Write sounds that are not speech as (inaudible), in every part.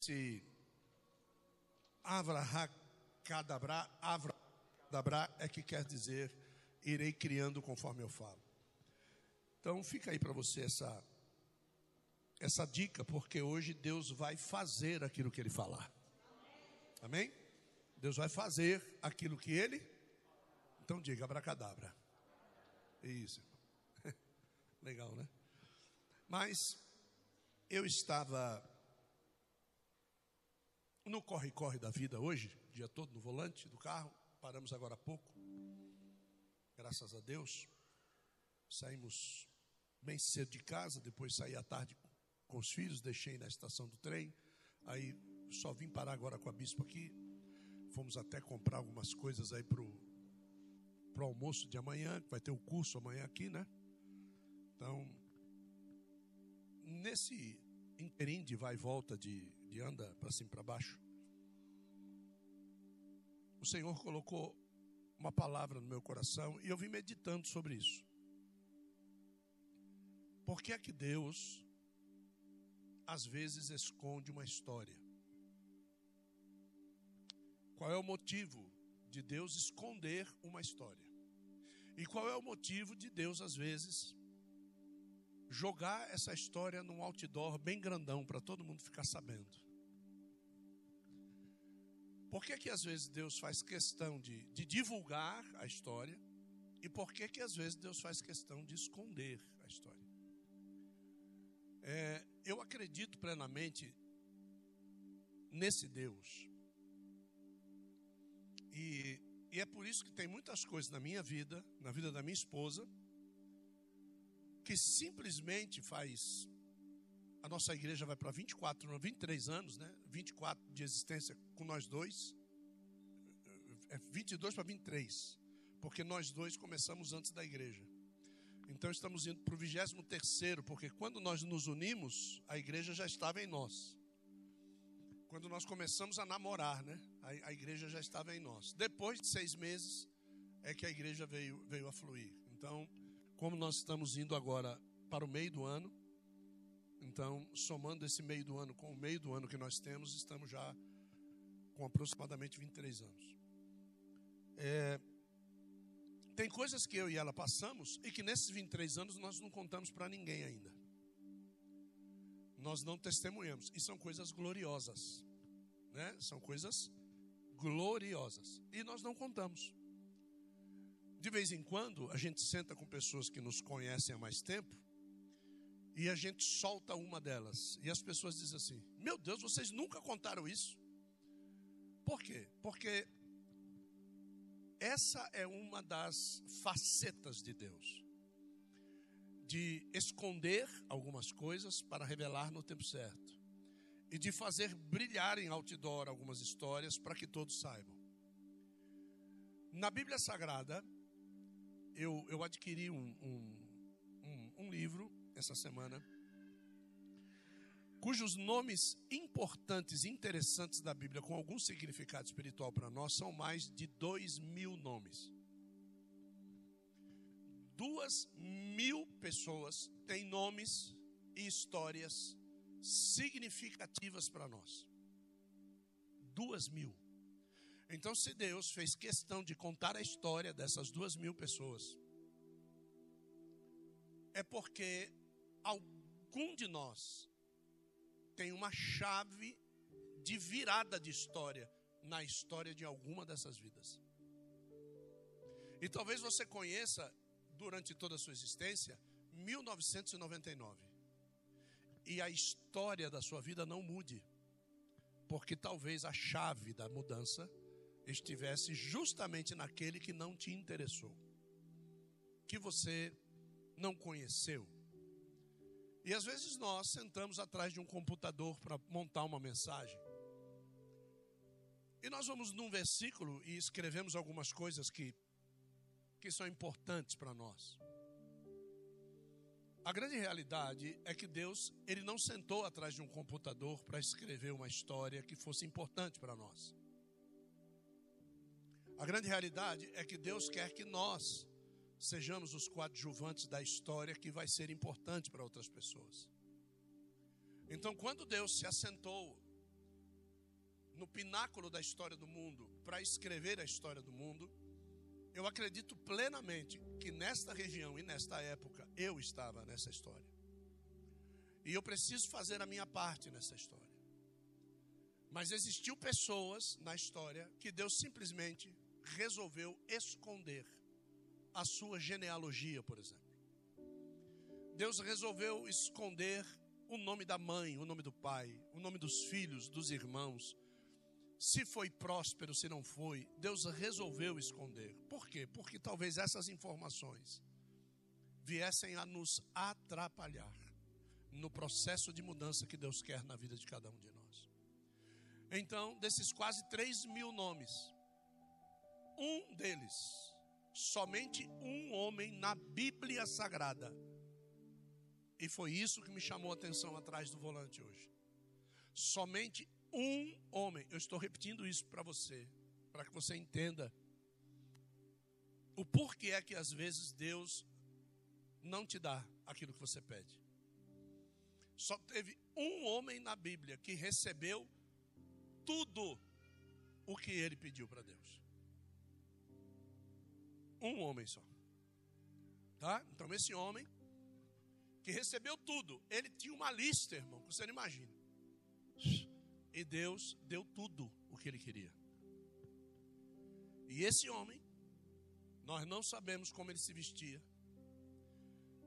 Se Avrahacadabra, Avrahacadabra é que quer dizer irei criando conforme eu falo. Então fica aí para você essa essa dica, porque hoje Deus vai fazer aquilo que ele falar. Amém? Deus vai fazer aquilo que ele Então diga abracadabra. Isso. (laughs) Legal, né? Mas eu estava no corre-corre da vida hoje, dia todo no volante do carro, paramos agora há pouco. Graças a Deus. Saímos bem cedo de casa, depois saí à tarde com os filhos, deixei na estação do trem. Aí só vim parar agora com a bispo aqui. Fomos até comprar algumas coisas aí pro pro almoço de amanhã, que vai ter o curso amanhã aqui, né? Então, nesse interim de vai e volta, de, de anda para cima e para baixo, o Senhor colocou uma palavra no meu coração e eu vim meditando sobre isso. Por que é que Deus às vezes esconde uma história? Qual é o motivo de Deus esconder uma história? E qual é o motivo de Deus às vezes jogar essa história num outdoor bem grandão para todo mundo ficar sabendo. Por que que às vezes Deus faz questão de, de divulgar a história e por que que às vezes Deus faz questão de esconder a história? É, eu acredito plenamente nesse Deus e, e é por isso que tem muitas coisas na minha vida, na vida da minha esposa, que simplesmente faz. A nossa igreja vai para 24, 23 anos, né? 24 de existência com nós dois. É 22 para 23. Porque nós dois começamos antes da igreja. Então estamos indo para o 23, porque quando nós nos unimos, a igreja já estava em nós. Quando nós começamos a namorar, né? A, a igreja já estava em nós. Depois de seis meses, é que a igreja veio, veio a fluir. Então, como nós estamos indo agora para o meio do ano, então, somando esse meio do ano com o meio do ano que nós temos, estamos já com aproximadamente 23 anos. É, tem coisas que eu e ela passamos e que nesses 23 anos nós não contamos para ninguém ainda. Nós não testemunhamos. E são coisas gloriosas. Né? São coisas gloriosas. E nós não contamos. De vez em quando, a gente senta com pessoas que nos conhecem há mais tempo e a gente solta uma delas. E as pessoas dizem assim: Meu Deus, vocês nunca contaram isso? Por quê? Porque essa é uma das facetas de Deus de esconder algumas coisas para revelar no tempo certo e de fazer brilhar em outdoor algumas histórias para que todos saibam. Na Bíblia Sagrada, eu, eu adquiri um, um, um, um livro essa semana, cujos nomes importantes e interessantes da Bíblia, com algum significado espiritual para nós, são mais de dois mil nomes. Duas mil pessoas têm nomes e histórias significativas para nós. Duas mil. Então, se Deus fez questão de contar a história dessas duas mil pessoas, é porque algum de nós tem uma chave de virada de história na história de alguma dessas vidas. E talvez você conheça durante toda a sua existência 1999. E a história da sua vida não mude. Porque talvez a chave da mudança estivesse justamente naquele que não te interessou, que você não conheceu. E às vezes nós sentamos atrás de um computador para montar uma mensagem. E nós vamos num versículo e escrevemos algumas coisas que, que são importantes para nós. A grande realidade é que Deus, ele não sentou atrás de um computador para escrever uma história que fosse importante para nós. A grande realidade é que Deus quer que nós sejamos os coadjuvantes da história que vai ser importante para outras pessoas. Então, quando Deus se assentou no pináculo da história do mundo para escrever a história do mundo, eu acredito plenamente que nesta região e nesta época eu estava nessa história. E eu preciso fazer a minha parte nessa história. Mas existiu pessoas na história que Deus simplesmente resolveu esconder a sua genealogia, por exemplo. Deus resolveu esconder o nome da mãe, o nome do pai, o nome dos filhos, dos irmãos. Se foi próspero, se não foi, Deus resolveu esconder. Por quê? Porque talvez essas informações viessem a nos atrapalhar no processo de mudança que Deus quer na vida de cada um de nós. Então, desses quase 3 mil nomes, um deles, somente um homem na Bíblia Sagrada, e foi isso que me chamou a atenção atrás do volante hoje. Somente um homem, eu estou repetindo isso para você, para que você entenda o porquê é que às vezes Deus não te dá aquilo que você pede. Só teve um homem na Bíblia que recebeu tudo o que ele pediu para Deus. Um homem só. Tá? Então esse homem que recebeu tudo, ele tinha uma lista, irmão, que você não imagina. E Deus deu tudo o que ele queria. E esse homem, nós não sabemos como ele se vestia.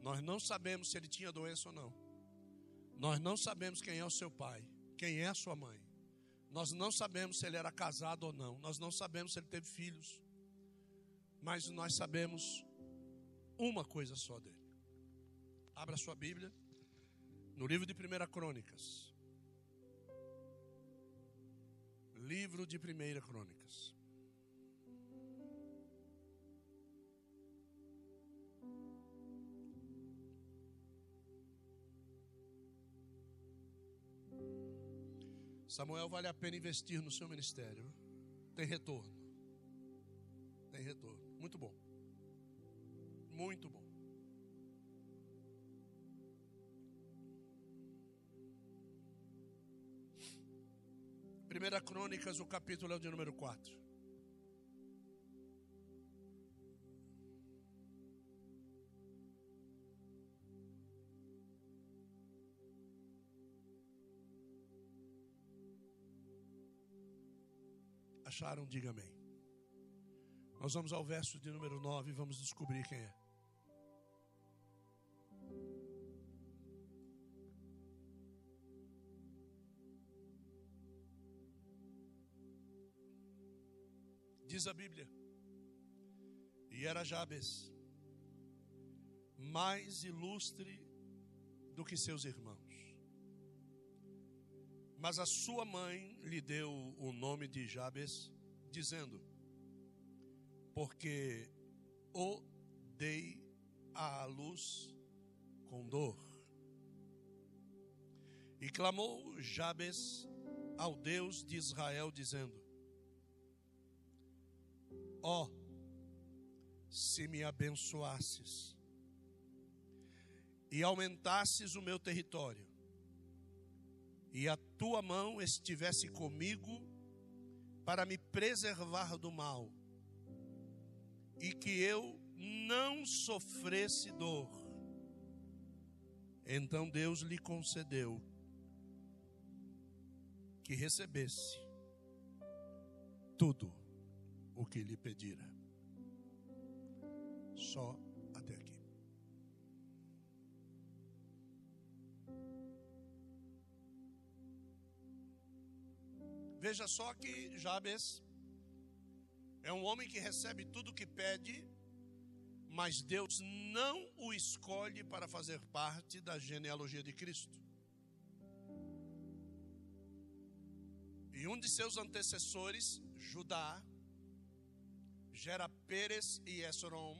Nós não sabemos se ele tinha doença ou não. Nós não sabemos quem é o seu pai, quem é a sua mãe. Nós não sabemos se ele era casado ou não. Nós não sabemos se ele teve filhos. Mas nós sabemos uma coisa só dele. Abra sua Bíblia no livro de 1 Crônicas. Livro de 1 Crônicas. Samuel vale a pena investir no seu ministério. Tem retorno. Tem retorno. Muito bom. Muito bom. Primeira Crônicas, o capítulo é de número 4. Acharam? Diga amém. Nós vamos ao verso de número 9 e vamos descobrir quem é. Diz a Bíblia. E era Jabes mais ilustre do que seus irmãos. Mas a sua mãe lhe deu o nome de Jabes, dizendo: Porque o dei à luz com dor. E clamou Jabes ao Deus de Israel, dizendo: Ó, oh, se me abençoasses e aumentasses o meu território, e a tua mão estivesse comigo para me preservar do mal, e que eu não sofresse dor, então Deus lhe concedeu que recebesse tudo o que lhe pedira. Só até aqui. Veja só que Jabes é um homem que recebe tudo o que pede, mas Deus não o escolhe para fazer parte da genealogia de Cristo. E um de seus antecessores, Judá, gera Pérez e Esrom,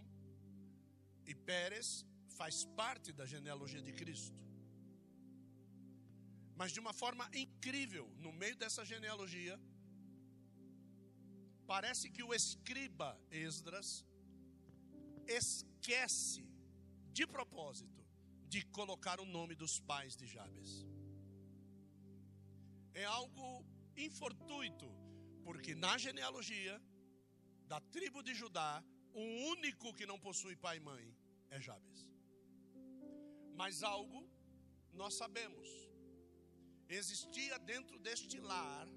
e Pérez faz parte da genealogia de Cristo. Mas de uma forma incrível, no meio dessa genealogia, parece que o escriba Esdras esquece de propósito de colocar o nome dos pais de Jabes. É algo fortuito, porque na genealogia da tribo de Judá, o único que não possui pai e mãe é Jabes. Mas algo nós sabemos. Existia dentro deste lar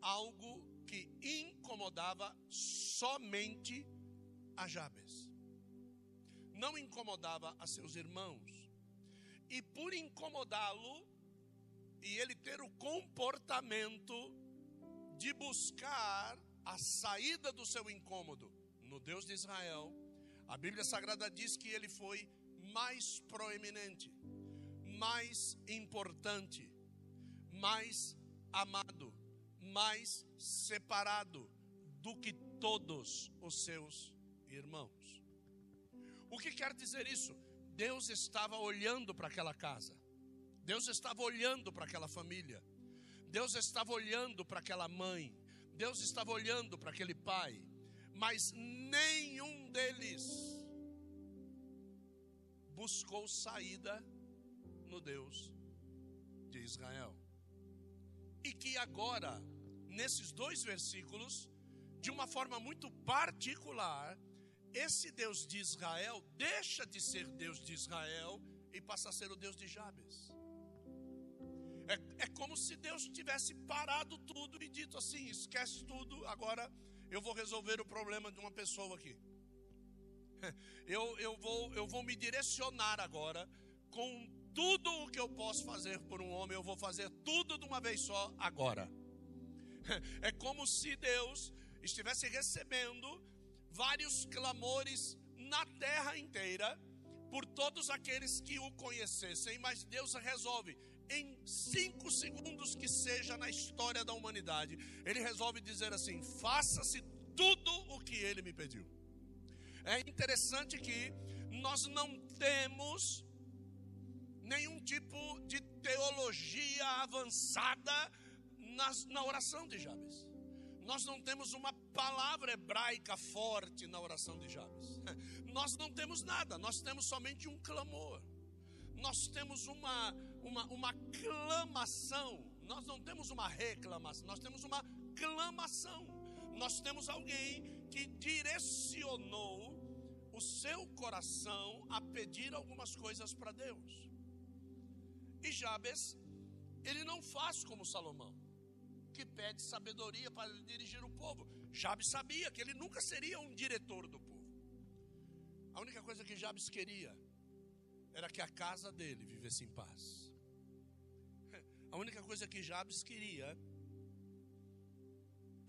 algo que incomodava somente a Jabes. Não incomodava a seus irmãos. E por incomodá-lo, e ele ter o comportamento de buscar a saída do seu incômodo no Deus de Israel, a Bíblia Sagrada diz que ele foi mais proeminente, mais importante, mais amado, mais separado do que todos os seus irmãos. O que quer dizer isso? Deus estava olhando para aquela casa, Deus estava olhando para aquela família, Deus estava olhando para aquela mãe, Deus estava olhando para aquele pai, mas nenhum deles buscou saída no Deus de Israel. E que agora, nesses dois versículos, de uma forma muito particular, esse Deus de Israel deixa de ser Deus de Israel e passa a ser o Deus de Jabes. É, é como se Deus tivesse parado tudo e dito assim: esquece tudo, agora eu vou resolver o problema de uma pessoa aqui. (laughs) Eu, eu, vou, eu vou me direcionar agora com tudo o que eu posso fazer por um homem, eu vou fazer tudo de uma vez só agora. (laughs) É como se Deus estivesse recebendo vários clamores na terra inteira por todos aqueles que o conhecessem, mas Deus resolve em cinco segundos que seja na história da humanidade, Ele resolve dizer assim: faça-se tudo o que Ele me pediu. É interessante que nós não temos nenhum tipo de teologia avançada nas, na oração de Jabes. Nós não temos uma palavra hebraica forte na oração de Jabes. (laughs) Nós não temos nada, nós temos somente um clamor. Nós temos uma, uma, uma clamação. Nós não temos uma reclamação, nós temos uma clamação. Nós temos alguém que direcionou o seu coração a pedir algumas coisas para Deus. E Jabes, ele não faz como Salomão, que pede sabedoria para dirigir o povo. Jabes sabia que ele nunca seria um diretor do povo. A única coisa que Jabes queria era que a casa dele vivesse em paz. (laughs) A única coisa que Jabes queria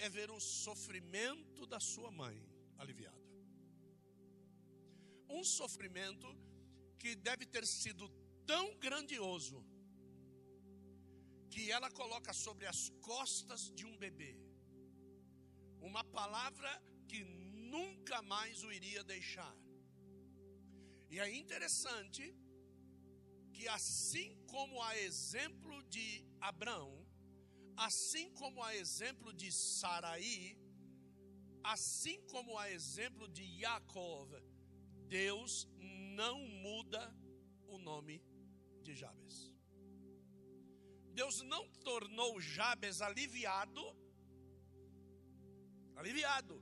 é ver o sofrimento da sua mãe aliviado um sofrimento que deve ter sido tão grandioso que ela coloca sobre as costas de um bebê uma palavra que nunca mais o iria deixar. E é interessante que, assim como a exemplo de Abraão, assim como a exemplo de Saraí, assim como a exemplo de Jacob, Deus não muda o nome de Jabes. Deus não tornou Jabes aliviado, aliviado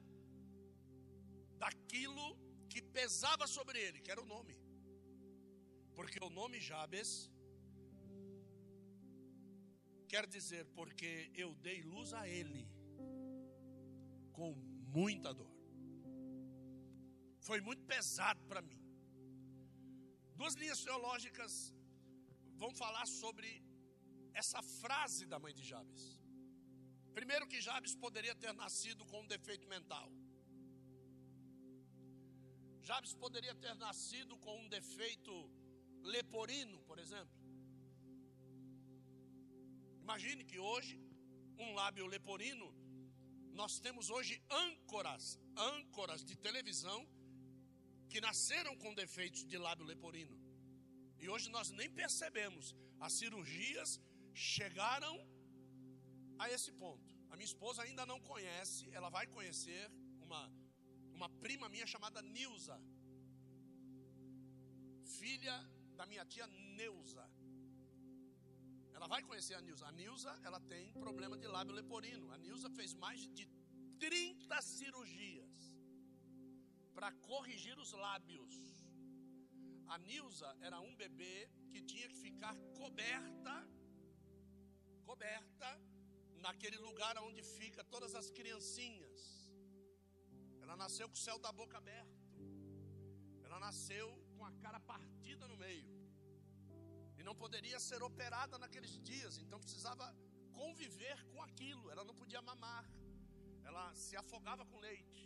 daquilo que pesava sobre ele, que era o nome. Porque o nome Jabes quer dizer porque eu dei luz a ele com muita dor. Foi muito pesado para mim. Duas linhas teológicas vão falar sobre essa frase da mãe de Jabes. Primeiro, que Jabes poderia ter nascido com um defeito mental. Jabes poderia ter nascido com um defeito leporino, por exemplo. Imagine que hoje, um lábio leporino, nós temos hoje âncoras, âncoras de televisão que nasceram com defeitos de lábio leporino. E hoje nós nem percebemos. As cirurgias chegaram a esse ponto. A minha esposa ainda não conhece, ela vai conhecer uma, uma prima minha chamada Nilza, filha da minha tia Neuza. Ela vai conhecer a Nilza. A Nilza, ela tem problema de lábio leporino. A Nilza fez mais de 30 cirurgias para corrigir os lábios. A Nilza era um bebê que tinha que ficar coberta, coberta naquele lugar onde fica todas as criancinhas. Ela nasceu com o céu da boca aberto. Ela nasceu com a cara partida no meio. E não poderia ser operada naqueles dias, então precisava conviver com aquilo. Ela não podia mamar. Ela se afogava com leite.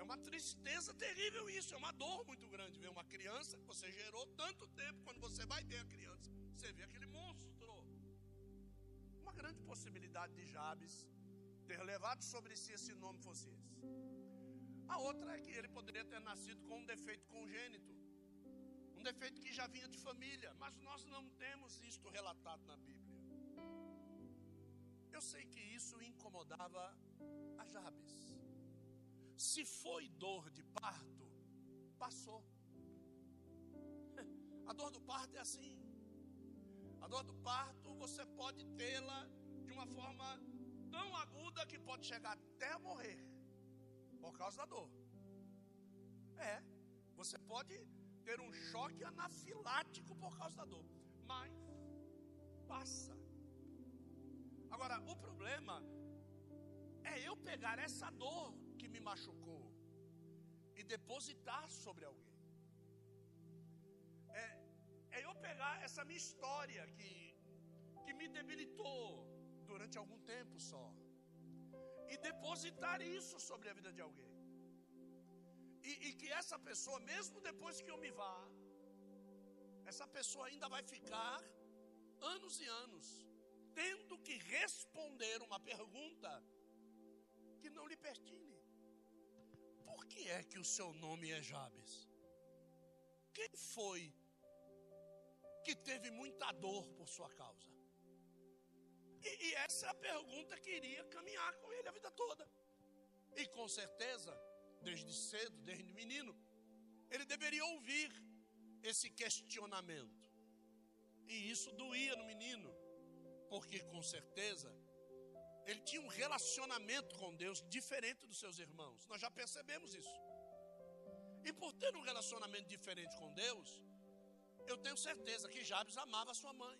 É uma tristeza terrível isso, é uma dor muito grande ver uma criança que você gerou tanto tempo, quando você vai ver a criança, você vê aquele monstro. Grande possibilidade de Jabes ter levado sobre si esse nome fosse esse. A outra é que ele poderia ter nascido com um defeito congênito, um defeito que já vinha de família, mas nós não temos isto relatado na Bíblia. Eu sei que isso incomodava a Jabes. Se foi dor de parto, passou. (laughs) A dor do parto é assim. A dor do parto você pode tê-la de uma forma tão aguda que pode chegar até a morrer por causa da dor. É, você pode ter um choque anafilático por causa da dor, mas passa. Agora, o problema é eu pegar essa dor que me machucou e depositar sobre alguém. É, eu pegar essa minha história que, que me debilitou durante algum tempo só e depositar isso sobre a vida de alguém. E, e, que essa pessoa, mesmo depois que eu me vá, essa pessoa ainda vai ficar anos e anos tendo que responder uma pergunta que não lhe pertine. Por que é que o seu nome é Jabes? Quem foi que teve muita dor por sua causa? E, e essa é a pergunta que iria caminhar com ele a vida toda. E com certeza, desde cedo, desde menino, ele deveria ouvir esse questionamento. E isso doía no menino, porque com certeza ele tinha um relacionamento com Deus diferente dos seus irmãos. Nós já percebemos isso. E por ter um relacionamento diferente com Deus, eu tenho certeza que Jabes amava sua mãe.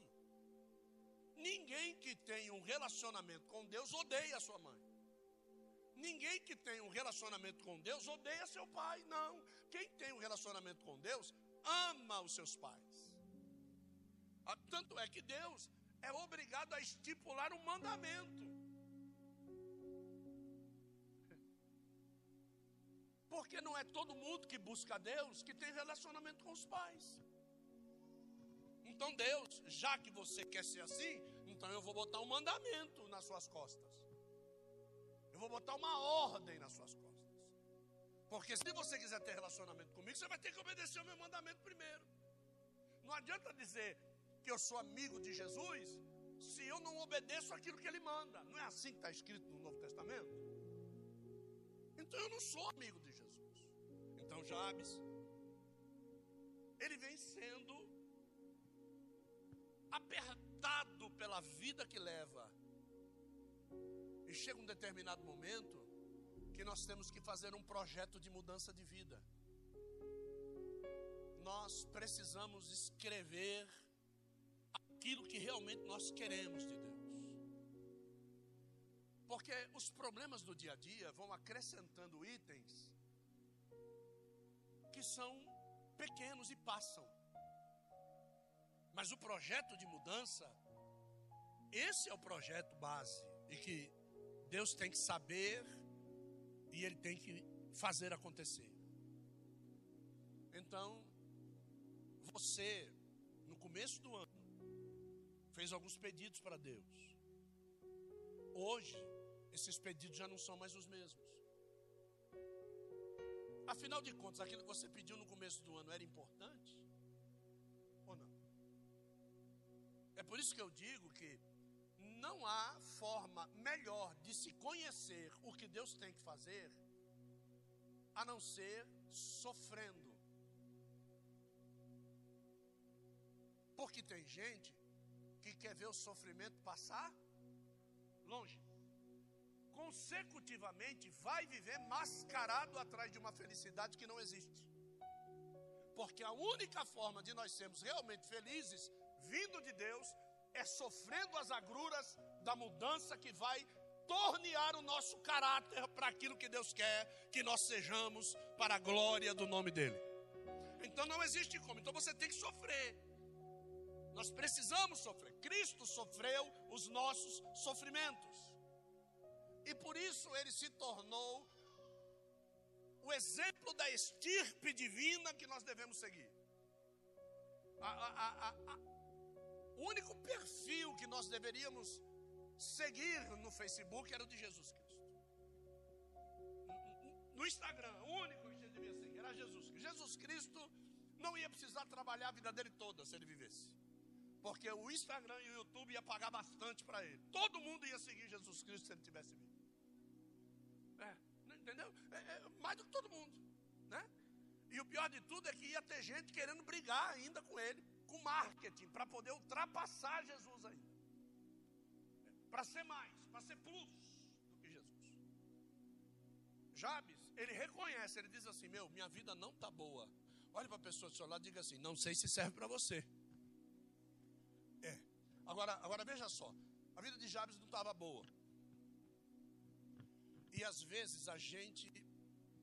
Ninguém que tem um relacionamento com Deus odeia sua mãe. Ninguém que tem um relacionamento com Deus odeia seu pai. Não. Quem tem um relacionamento com Deus ama os seus pais. Ah, tanto é que Deus é obrigado a estipular um mandamento. Porque não é todo mundo que busca Deus que tem relacionamento com os pais. Então, Deus, já que você quer ser assim, então eu vou botar um mandamento nas suas costas. Eu vou botar uma ordem nas suas costas. Porque se você quiser ter relacionamento comigo, você vai ter que obedecer o meu mandamento primeiro. Não adianta dizer que eu sou amigo de Jesus se eu não obedeço aquilo que ele manda. Não é assim que está escrito no Novo Testamento? Então eu não sou amigo de Jesus. Então Jabes, ele vem sendo apertado pela vida que leva. E chega um determinado momento que nós temos que fazer um projeto de mudança de vida. Nós precisamos escrever aquilo que realmente nós queremos de Deus. Porque os problemas do dia a dia vão acrescentando itens que são pequenos e passam. Mas o projeto de mudança, esse é o projeto base e que Deus tem que saber e Ele tem que fazer acontecer. Então, você, no começo do ano, fez alguns pedidos para Deus. Hoje, esses pedidos já não são mais os mesmos. Afinal de contas, aquilo que você pediu no começo do ano era importante? Por isso que eu digo que não há forma melhor de se conhecer o que Deus tem que fazer a não ser sofrendo. Porque tem gente que quer ver o sofrimento passar longe. Consecutivamente vai viver mascarado atrás de uma felicidade que não existe. Porque a única forma de nós sermos realmente felizes, vindo de Deus, é sofrendo as agruras da mudança que vai tornear o nosso caráter para aquilo que Deus quer que nós sejamos para a glória do nome dele. Então não existe como. Então você tem que sofrer. Nós precisamos sofrer. Cristo sofreu os nossos sofrimentos. E por isso ele se tornou o exemplo da estirpe divina que nós devemos seguir. A, a, a, o único perfil que nós deveríamos seguir no Facebook era o de Jesus Cristo. No Instagram, o único que você devia seguir era Jesus Cristo. Jesus Cristo não ia precisar trabalhar a vida dele toda se ele vivesse. Porque o Instagram e o YouTube ia pagar bastante para ele. Todo mundo ia seguir Jesus Cristo se ele tivesse vivo. É, entendeu? É, é, mais do que todo mundo. Né? E o pior de tudo é que ia ter gente querendo brigar ainda com ele, com marketing, para poder ultrapassar Jesus ainda para ser mais, para ser plus do que Jesus. Jabes, ele reconhece, ele diz assim: Meu, minha vida não está boa. Olhe para a pessoa do seu lado e diga assim: Não sei se serve para você. É. Agora, agora veja só: a vida de Jabes não estava boa. E às vezes a gente,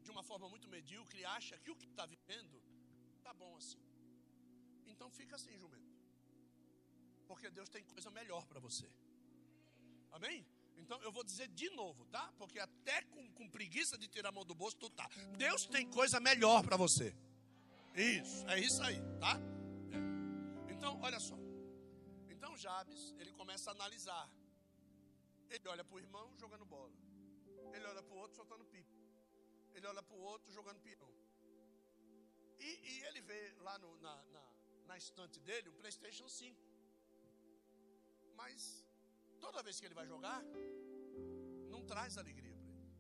de uma forma muito medíocre, acha que o que está vivendo está bom assim. Então fica assim, jumento. Porque Deus tem coisa melhor para você. Amém? Então eu vou dizer de novo, tá? Porque até com, com preguiça de tirar a mão do bolso, tu tá. Deus tem coisa melhor para você. Isso, é isso aí, tá? É. Então, olha só. Então Jabes, ele começa a analisar. Ele olha para o irmão jogando bola. Ele olha para o outro soltando pipa. Ele olha para o outro jogando peão. E, e ele vê lá no, na, na, na estante dele um PlayStation 5. Mas toda vez que ele vai jogar, não traz alegria para ele.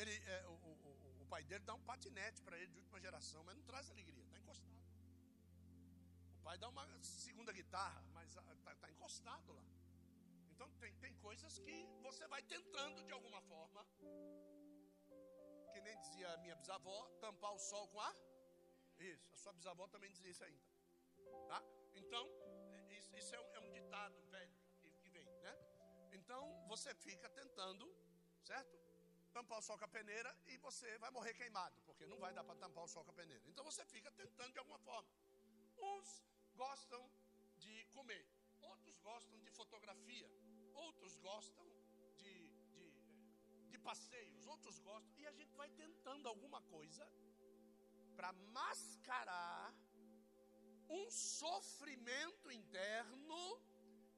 ele é, o, o, o, pai dele dá um patinete para ele de última geração, mas não traz alegria, está encostado. O pai dá uma segunda guitarra, mas está tá encostado lá. Então tem, tem coisas que você vai tentando de alguma forma, que nem dizia a minha bisavó, tampar o sol com a. Isso, a sua bisavó também dizia isso ainda. Tá? Então, isso, isso é, um, é, um, ditado velho que, que, vem, né? Então você fica tentando, certo? Tampar o sol com a peneira e você vai morrer queimado, porque não vai dar para tampar o sol com a peneira. Então você fica tentando de alguma forma. Uns gostam de comer, outros gostam de fotografia, outros gostam de, de, de passeios, outros gostam. E a gente vai tentando alguma coisa para mascarar um sofrimento interno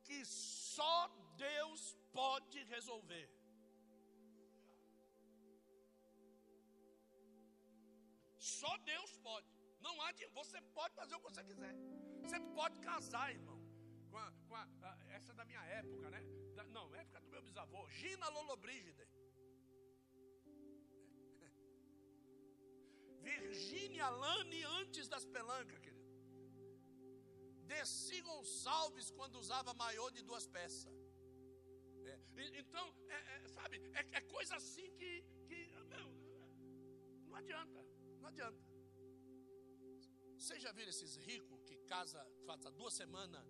que só Deus pode resolver. Só Deus pode. Não há de, você pode fazer o que você quiser. Você pode casar, irmão. Com, a, com a, a, essa é da minha época, né? Da, não, época do meu bisavô, Gina Lollobrigida. Virgínia Lane antes das pelancas, querido. Desci Gonçalves quando usava maiô de duas peças. É, então, é, é, sabe, é, é, coisa assim que, que meu, não adianta, não adianta. Vocês já viram esses ricos que casa, passa duas semanas,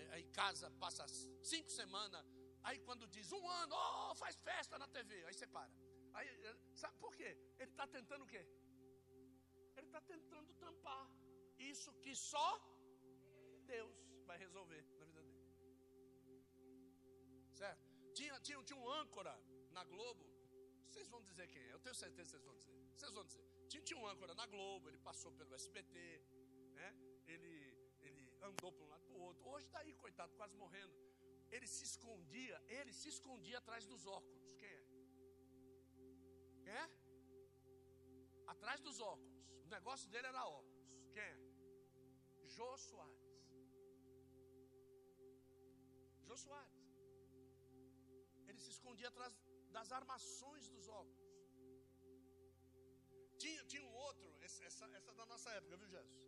é, aí casa, passa cinco semanas, aí quando diz um ano, oh, faz festa na TV, aí você para. Aí, é, sabe por quê? Ele está tentando o quê? Está tentando tampar isso que só Deus vai resolver na vida dele. Certo? Tinha, tinha, tinha um âncora na Globo. Vocês vão dizer quem é, eu tenho certeza que vocês vão dizer. Vocês vão dizer. Tinha, tinha um âncora na Globo, ele passou pelo SBT, né? ele, ele andou para um lado para o outro. Hoje está aí, coitado, quase morrendo. Ele se escondia, ele se escondia atrás dos óculos. Quem é? Quem é? Atrás dos óculos. O negócio dele era óculos. Quem é? Jô Soares. Jô Soares. Ele se escondia atrás das armações dos óculos. Tinha, tinha um outro, essa, essa, é da nossa época, viu, Jesus?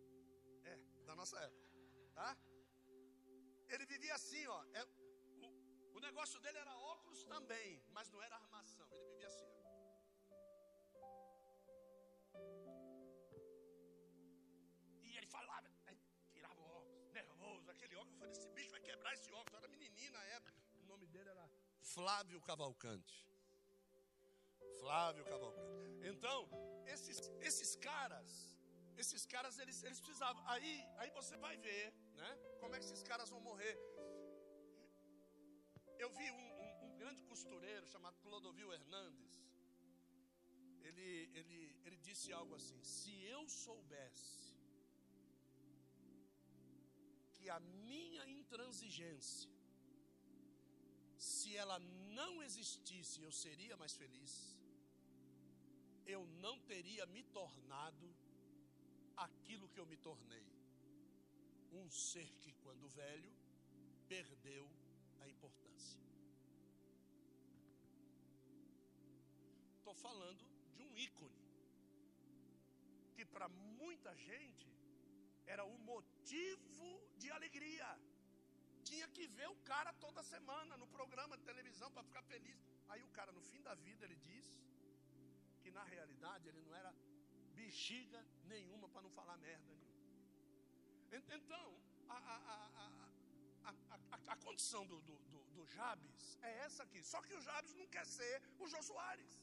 É, da nossa época. Tá? ele vivia assim, ó. É, o, o negócio dele era óculos também, mas não era armação. Ele vivia assim. Ó. falava, aí, tirava o óculos, nervoso, aquele óculos. Eu falei, esse bicho vai quebrar esse óculos. Eu era menininho na época. O nome dele era Flávio Cavalcante. Flávio Cavalcante. Então, esses, esses caras, esses caras, eles, eles precisavam. Aí, aí você vai ver, né? Como é que esses caras vão morrer. Eu vi um, um, um grande costureiro chamado Clodovil Hernandes. Ele, ele, ele disse algo assim: Se eu soubesse que a minha intransigência, se ela não existisse, eu seria mais feliz eu não teria me tornado aquilo que eu me tornei. Um ser que, quando velho, perdeu a importância. Estou falando de um ícone que, para muita gente, era o motivo de alegria. Tinha que ver o cara toda semana no programa de televisão para ficar feliz. Aí o cara, no fim da vida, ele diz que na realidade ele não era bexiga nenhuma para não falar merda nenhuma. Então, a, a, a, a condição do, do, do, Jabes é essa aqui. Só que o Jabes não quer ser o Jô Soares.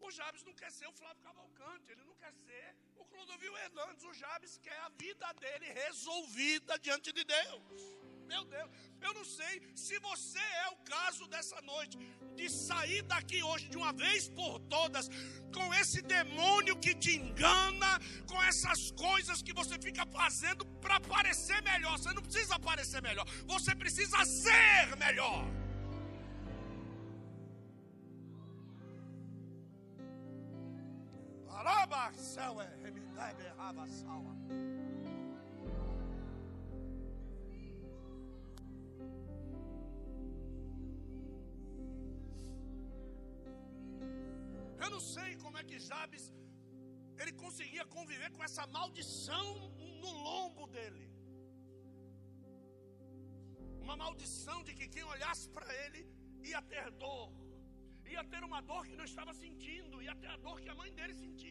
O Jabes não quer ser o Flávio Cavalcante, ele não quer ser o Clodovil Hernandes. O Jabes quer a vida dele resolvida diante de Deus. Meu Deus, eu não sei se você é o caso dessa noite, de sair daqui hoje de uma vez por todas, com esse demônio que te engana, com essas coisas que você fica fazendo para parecer melhor. Você não precisa parecer melhor, você precisa ser melhor. Eu não sei como é que Jabes ele conseguia conviver com essa maldição no lombo dele. Uma maldição de que quem olhasse para ele ia ter dor. Ia ter uma dor que não estava sentindo, ia ter a dor que a mãe dele sentia.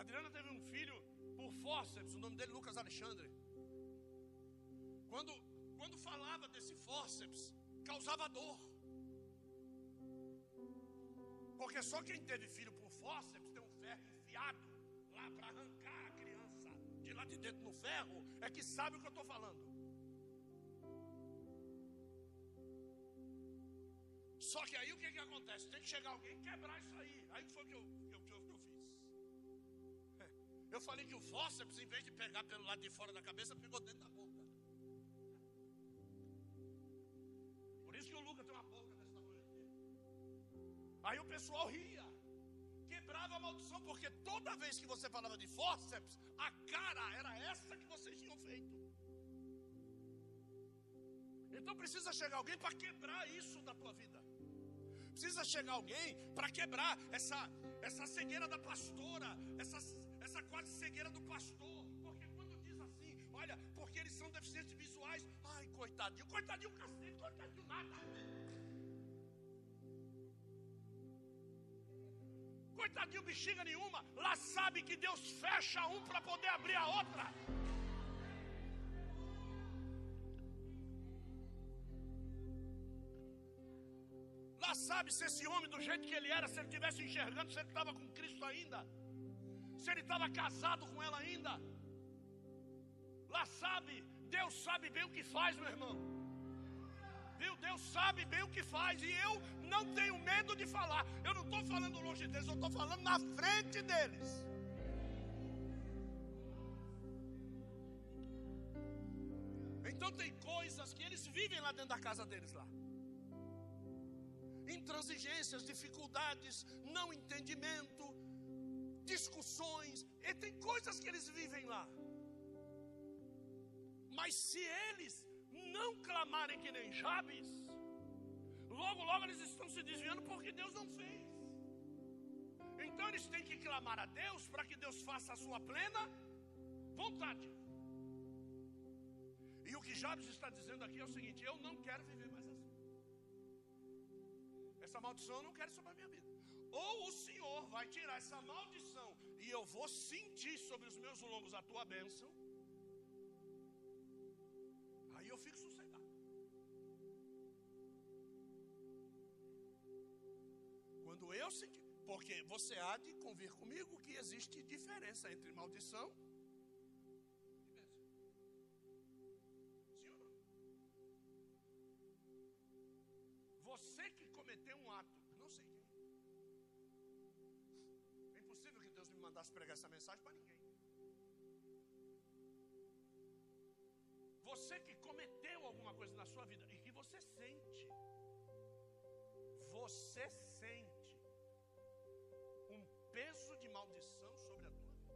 Adriana teve um filho por fórceps, o nome dele é Lucas Alexandre. Quando, quando falava desse fórceps, causava dor. Porque só quem teve filho por fórceps tem um ferro enfiado lá para arrancar a criança de lá de dentro no ferro, é que sabe o que eu estou falando. Só que aí o que, que acontece? Tem que chegar alguém e quebrar isso aí. Aí foi que eu. Eu falei que o fórceps, em vez de pegar pelo lado de fora da cabeça, pegou dentro da boca. Aí o pessoal ria, quebrava a maldição, porque toda vez que você falava de fórceps, a cara era essa que vocês tinham feito. Então precisa chegar alguém para quebrar isso da tua vida. Precisa chegar alguém para quebrar essa, essa cegueira da pastora, essa, essa quase cegueira do pastor. Porque quando diz assim, olha, porque eles são deficientes visuais, ai, coitadinho, coitadinho cacete, coitadinho nada. coitadinho bexiga nenhuma, lá sabe que Deus fecha um para poder abrir a outra. Lá sabe se esse homem, do jeito que ele era, se ele estivesse enxergando, se ele estava com Cristo ainda, se ele estava casado com ela ainda. Lá sabe, Deus sabe bem o que faz, meu irmão. Viu? Deus sabe bem o que faz. E eu não tenho medo de falar. Eu não estou falando longe deles, eu estou falando na frente deles. Então tem coisas que eles vivem lá dentro da casa deles lá. Intransigências, dificuldades, não entendimento, discussões, e tem coisas que eles vivem lá. Mas se eles não clamarem que nem Jabes, logo, logo eles estão se desviando porque Deus não fez. Então eles têm que clamar a Deus para que Deus faça a sua plena vontade. E o que Jabes está dizendo aqui é o seguinte: eu não quero viver mais assim. Essa maldição eu não quero sobre a minha vida. Ou o Senhor vai tirar essa maldição e eu vou sentir sobre os meus lombos a tua bênção. Aí eu fico sossegado. Quando eu sentir, porque você há de convir comigo que existe diferença entre maldição mandasse pregar essa mensagem para ninguém. Você que cometeu alguma coisa na sua vida e que você sente, você sente um peso de maldição sobre a tua vida.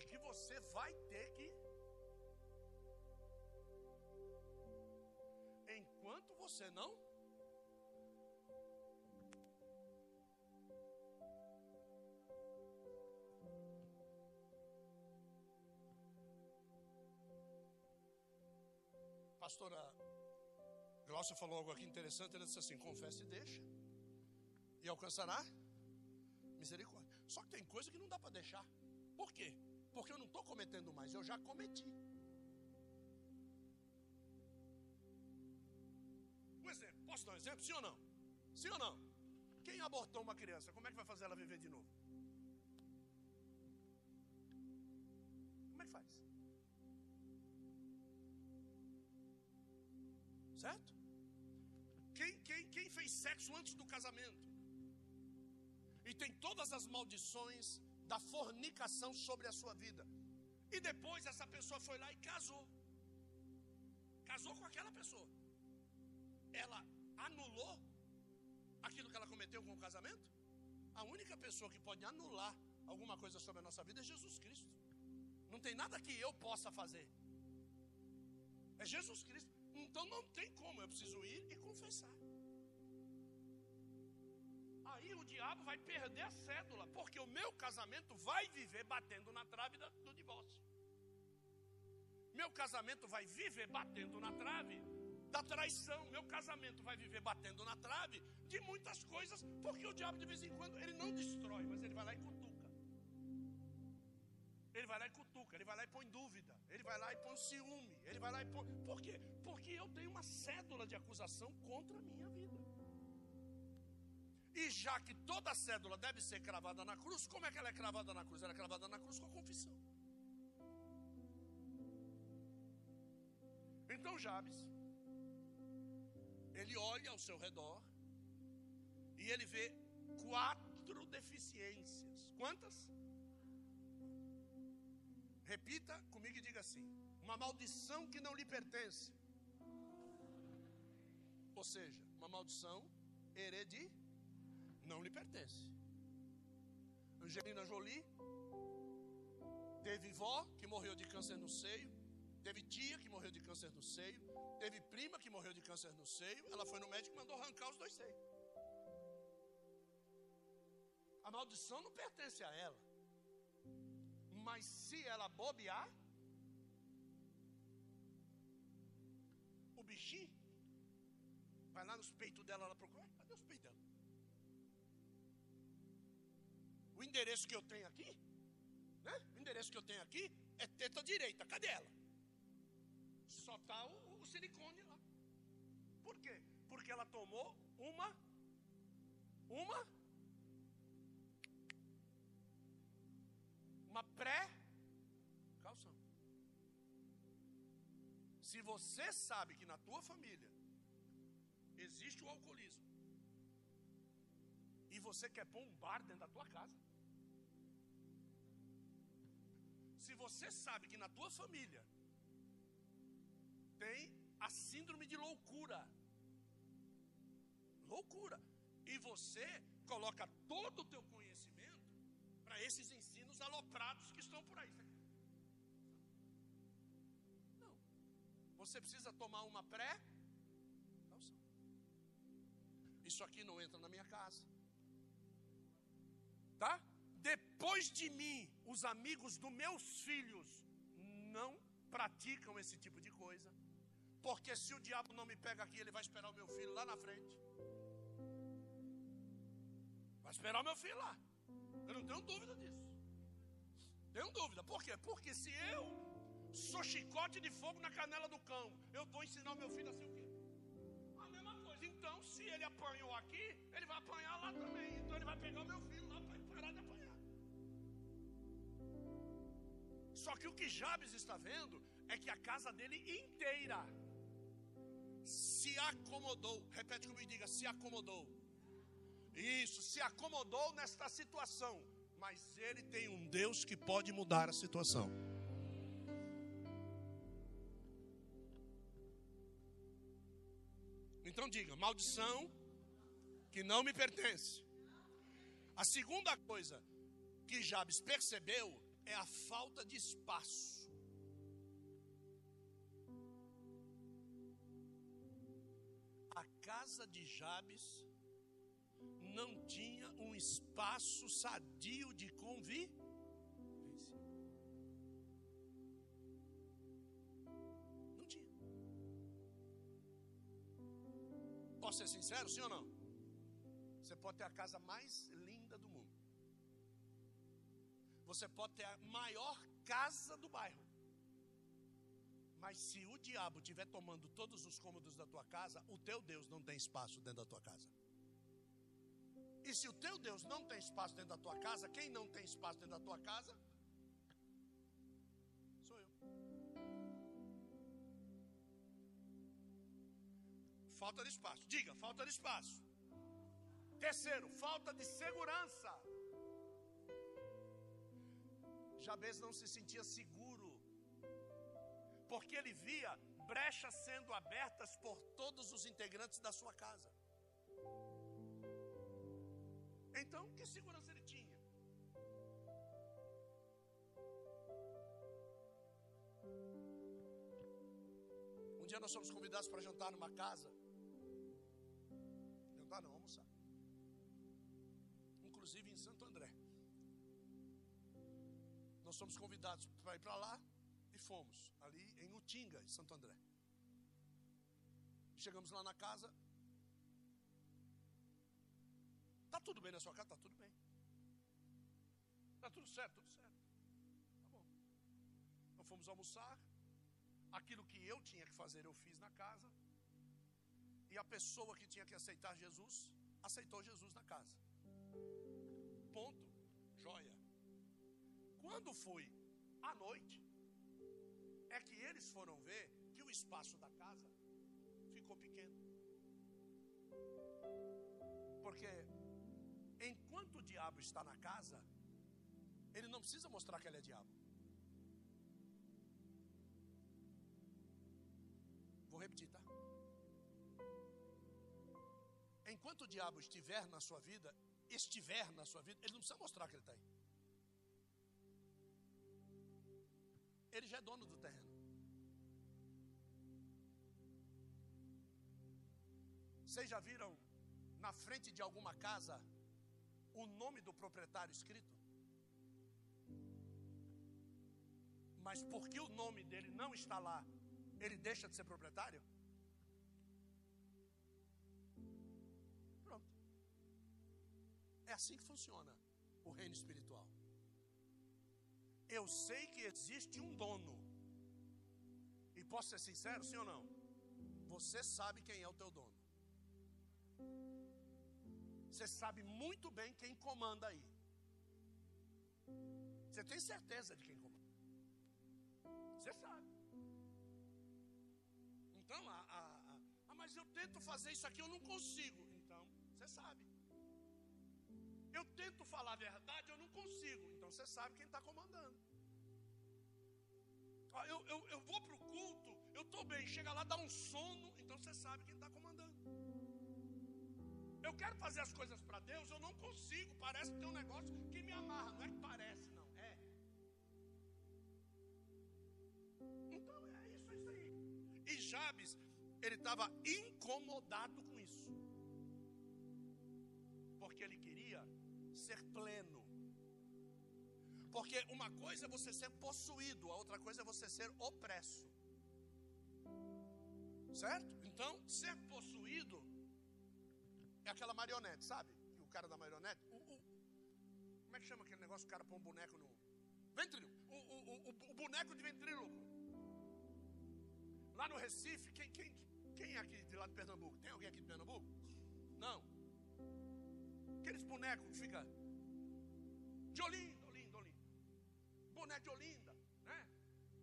E que você vai ter que enquanto você não Pastora Glaucia falou algo aqui interessante, ela disse assim: confesse e deixa, e alcançará misericórdia. Só que tem coisa que não dá para deixar. Por quê? Porque eu não estou cometendo mais, eu já cometi. Posso dar um exemplo? Sim ou não? Sim ou não? Quem abortou uma criança, como é que vai fazer ela viver de novo? Como é que faz? Certo? Quem, quem, quem fez sexo antes do casamento e tem todas as maldições da fornicação sobre a sua vida, e depois essa pessoa foi lá e casou, casou com aquela pessoa, ela anulou aquilo que ela cometeu com o casamento? A única pessoa que pode anular alguma coisa sobre a nossa vida é Jesus Cristo. Não tem nada que eu possa fazer. É Jesus Cristo. Então não tem como, eu preciso ir e confessar. Aí o diabo vai perder a cédula, porque o meu casamento vai viver batendo na trave do divórcio. Meu casamento vai viver batendo na trave da traição. Meu casamento vai viver batendo na trave de muitas coisas, porque o diabo de vez em quando ele não destrói, mas ele vai lá e vai lá e cutuca, ele vai lá e põe dúvida, ele vai lá e põe ciúme, ele vai lá e põe. Por quê? Porque eu tenho uma cédula de acusação contra a minha vida. E já que toda cédula deve ser cravada na cruz, como é que ela é cravada na cruz? Ela é cravada na cruz com a confissão. Então Jabes ele olha ao seu redor e ele vê quatro deficiências. Quantas? Repita comigo e diga assim: uma maldição que não lhe pertence. Ou seja, uma maldição heredi não lhe pertence. Angelina Jolie teve vó que morreu de câncer no seio, teve tia que morreu de câncer no seio, Teve prima que morreu de câncer no seio. Ela foi no médico e mandou arrancar os dois seios. A maldição não pertence a ela. Mas se ela bobear, o bichinho vai lá nos peitos dela, ela procura. Cadê os peitos dela? O endereço que eu tenho aqui, né? O endereço que eu tenho aqui é teta direita. Cadê ela? Só está o o silicone lá. Por quê? Porque ela tomou uma uma uma pré calção. Se você sabe que na tua família existe o alcoolismo e você quer pôr um bar dentro da tua casa, se você sabe que na tua família tem a síndrome de loucura. Loucura. E você coloca todo o teu conhecimento para esses ensinos aloprados que estão por aí. Não. Você precisa tomar uma pré. Isso aqui não entra na minha casa. Tá? Depois de mim, os amigos dos meus filhos não praticam esse tipo de coisa. Porque se o diabo não me pega aqui, ele vai esperar o meu filho lá na frente. Vai esperar o meu filho lá. Eu não tenho dúvida disso. Tenho dúvida. Por quê? Porque se eu sou chicote de fogo na canela do cão, eu vou ensinar meu filho assim o quê? A mesma coisa. Então, se ele apanhou aqui, ele vai apanhar lá também. Então ele vai pegar o meu filho lá para parar de apanhar. Só que o que Jabes está vendo é que a casa dele inteira se acomodou. Repete comigo e diga: se acomodou. Isso, se acomodou nesta situação. Mas ele tem um Deus que pode mudar a situação. Então diga: maldição que não me pertence. A segunda coisa que Jabes percebeu é a falta de espaço. A casa de Jabes não tinha um espaço sadio de tinha. Posso ser sincero, sim ou não? Você pode ter a casa mais linda do mundo. Você pode ter a maior casa do bairro. Mas se o diabo estiver tomando todos os cômodos da tua casa, o teu Deus não tem espaço dentro da tua casa. E se o teu Deus não tem espaço dentro da tua casa, quem não tem espaço dentro da tua casa? Sou eu. Falta de espaço. Diga, falta de espaço. Terceiro, falta de segurança. Jabez não se sentia seguro, porque ele via brechas sendo abertas por todos os integrantes da sua casa. Então, que segurança ele tinha? Um dia nós fomos convidados para jantar numa casa. Jantar não, almoçar. Inclusive em Santo André. Nós fomos convidados para ir para lá e fomos ali em Utinga, em Santo André. Chegamos lá na casa, Está tudo bem na sua casa? Está tudo bem. Está tudo certo, tudo certo. Tá bom. Então fomos almoçar. Aquilo que eu tinha que fazer, eu fiz na casa. E a pessoa que tinha que aceitar Jesus, aceitou Jesus na casa. Ponto. Joia. Quando foi à noite, é que eles foram ver que o espaço da casa ficou pequeno. Porque enquanto o diabo está na casa, ele não precisa mostrar que ele é diabo. Vou repetir, tá? Enquanto o diabo estiver na sua vida, estiver na sua vida, ele não precisa mostrar que ele está aí. Ele já é dono do terreno. Vocês já viram na frente de alguma casa o nome do proprietário escrito? Mas porque o nome dele não está lá, ele deixa de ser proprietário? Pronto. É assim que funciona o reino espiritual. Eu sei que existe um dono. E posso ser sincero, sim ou não? Você sabe quem é o teu dono. Você sabe muito bem quem comanda aí. Você tem certeza de quem comanda. Você sabe. Então, a, a, a, ah, mas eu tento fazer isso aqui, eu não consigo. Então, você sabe. Eu tento falar a verdade, eu não consigo. Então, você sabe quem está comandando. Eu, eu, eu vou para o culto, eu estou bem, chega lá, dá um sono, então você sabe quem está comandando. Eu quero fazer as coisas para Deus, eu não consigo. Parece que tem um negócio que me amarra. Não é que parece, não. É. Então é isso, é isso aí. E Jabes, ele estava incomodado com isso. ser pleno. Porque uma coisa é você ser possuído, a outra coisa é você ser opresso. Certo? Então, ser possuído é aquela marionete, sabe? O cara da marionete. O, o, como é que chama aquele negócio? O cara põe um boneco no. Ventríloco. O, o, boneco de ventríloco. Lá no Recife, quem, quem, quem é aqui de lá de Pernambuco? Tem alguém aqui de Pernambuco? Não. Aqueles bonecos que fica de Olinda, Olinda, Olinda. Boneco de Olinda, né?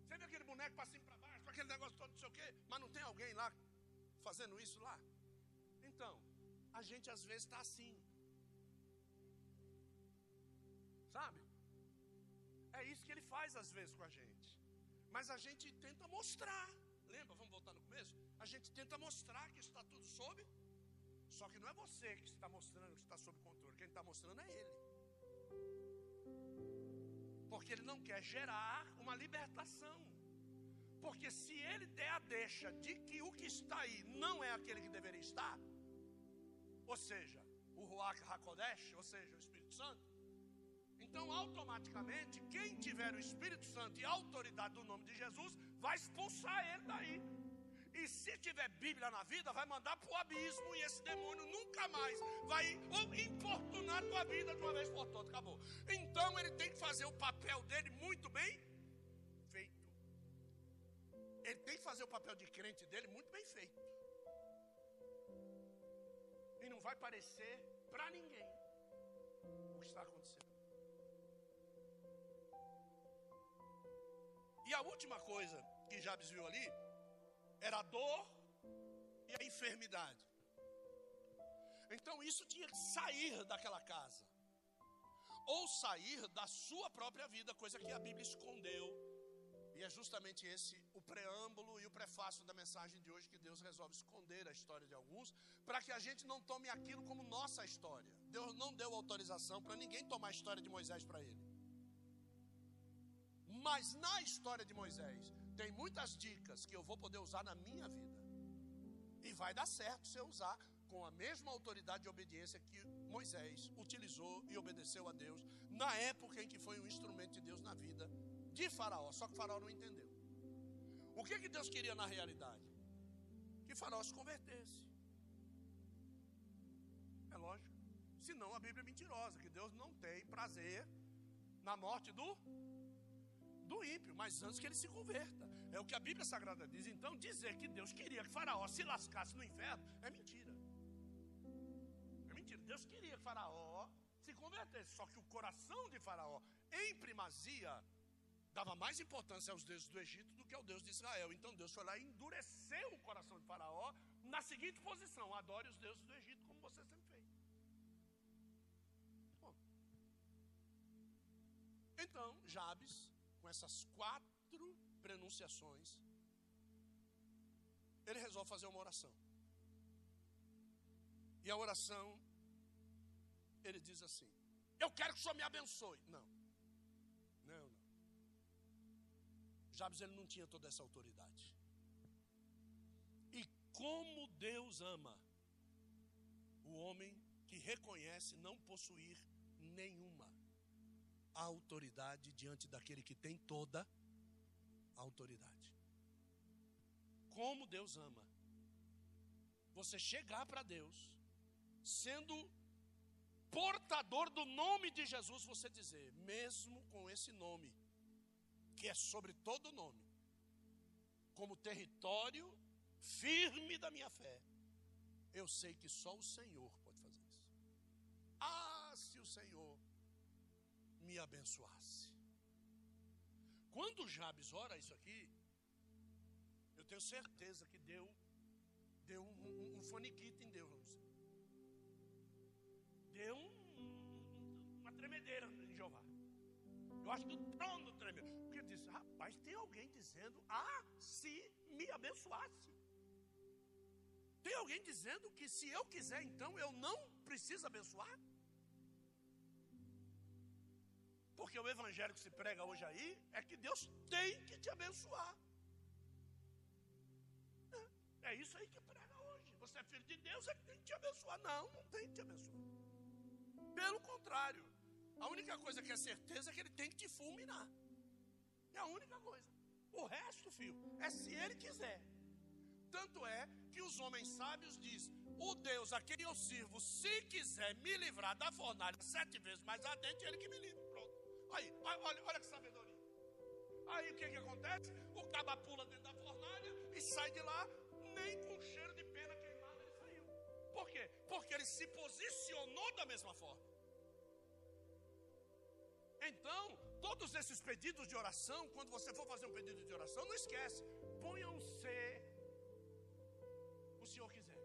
Você vê aquele boneco para cima para baixo, aquele negócio todo, não sei o quê, mas não tem alguém lá fazendo isso lá? Então, a gente às vezes está assim. Sabe? É isso que ele faz às vezes com a gente. Mas a gente tenta mostrar. Lembra? Vamos voltar no começo? A gente tenta mostrar que está tudo sob. Só que não é você que está mostrando que está sob controle. Quem está mostrando é ele. Porque ele não quer gerar uma libertação. Porque se ele der a deixa de que o que está aí não é aquele que deveria estar, ou seja, o Ruach HaKodesh, ou seja, o Espírito Santo, então automaticamente quem tiver o Espírito Santo e a autoridade do nome de Jesus vai expulsar ele daí. E se tiver Bíblia na vida, vai mandar para o abismo e esse demônio nunca mais vai importunar tua vida de uma vez por todas. Acabou. Então ele tem que fazer o papel dele muito bem feito. Ele tem que fazer o papel de crente dele muito bem feito. Não vai parecer para ninguém o que está acontecendo. E a última coisa que Jabes viu ali era a dor e a enfermidade. Então isso tinha que sair daquela casa, ou sair da sua própria vida, coisa que a Bíblia escondeu. E é justamente esse o preâmbulo e o prefácio da mensagem de hoje que Deus resolve esconder a história de alguns, para que a gente não tome aquilo como nossa história. Deus não deu autorização para ninguém tomar a história de Moisés para ele. Mas na história de Moisés, tem muitas dicas que eu vou poder usar na minha vida. E vai dar certo se eu usar com a mesma autoridade e obediência que Moisés utilizou e obedeceu a Deus na época em que foi um instrumento de Deus na vida de Faraó. Só que Faraó não entendeu. O que, que Deus queria na realidade? Que Faraó se convertesse. É lógico. Senão a Bíblia é mentirosa, que Deus não tem prazer na morte do do ímpio, mas antes que ele se converta. É o que a Bíblia Sagrada diz. Então, dizer que Deus queria que Faraó se lascasse no inferno é mentira. É mentira. Deus queria que Faraó se convertesse. Só que o coração de Faraó, em primazia, dava mais importância aos deuses do Egito do que ao Deus de Israel. Então Deus foi lá e endureceu o coração de Faraó na seguinte posição: adore os deuses do Egito, como você sempre fez. Bom. Então, Jabes com essas quatro prenunciações, ele resolve fazer uma oração. E a oração, ele diz assim: Eu quero que o Senhor me abençoe. Não, Jabes ele não tinha toda essa autoridade. E como Deus ama o homem que reconhece não possuir nenhuma autoridade diante daquele que tem toda a autoridade. Como Deus ama. Você chegar para Deus, sendo portador do nome de Jesus, você dizer, mesmo com esse nome, que é sobre todo nome, como território firme da minha fé, eu sei que só o Senhor pode fazer isso. Ah, se o Senhor me abençoasse. Quando Jabes ora isso aqui, eu tenho certeza que deu, deu um, um, um faniquito em Deus. Deu um, uma tremedeira em Jeová. Eu acho que o trono tremeu. Porque disse, rapaz, tem alguém dizendo, ah, se me abençoasse. Tem alguém dizendo que se eu quiser, então eu não preciso abençoar? Porque o evangelho que se prega hoje aí é que Deus tem que te abençoar. É, é isso aí que prega hoje. Você é filho de Deus, ele tem que te abençoar. Não, não tem que te abençoar. Pelo contrário, A única coisa que é certeza é que ele tem que te fulminar. É a única coisa. O resto, filho, é se ele quiser. Tanto é que os homens sábios dizem: O Deus a quem eu sirvo, se quiser me livrar da fornalha sete vezes mais ardente, ele que me livre. Pronto. Aí, olha, olha que sabedoria. Aí o que, que acontece? O caba pula dentro da fornalha e sai de lá, nem com cheiro de pena queimada ele saiu. Por quê? Porque ele se posicionou da mesma forma. Então, todos esses pedidos de oração, quando você for fazer um pedido de oração, não esquece, ponha um C o Senhor quiser.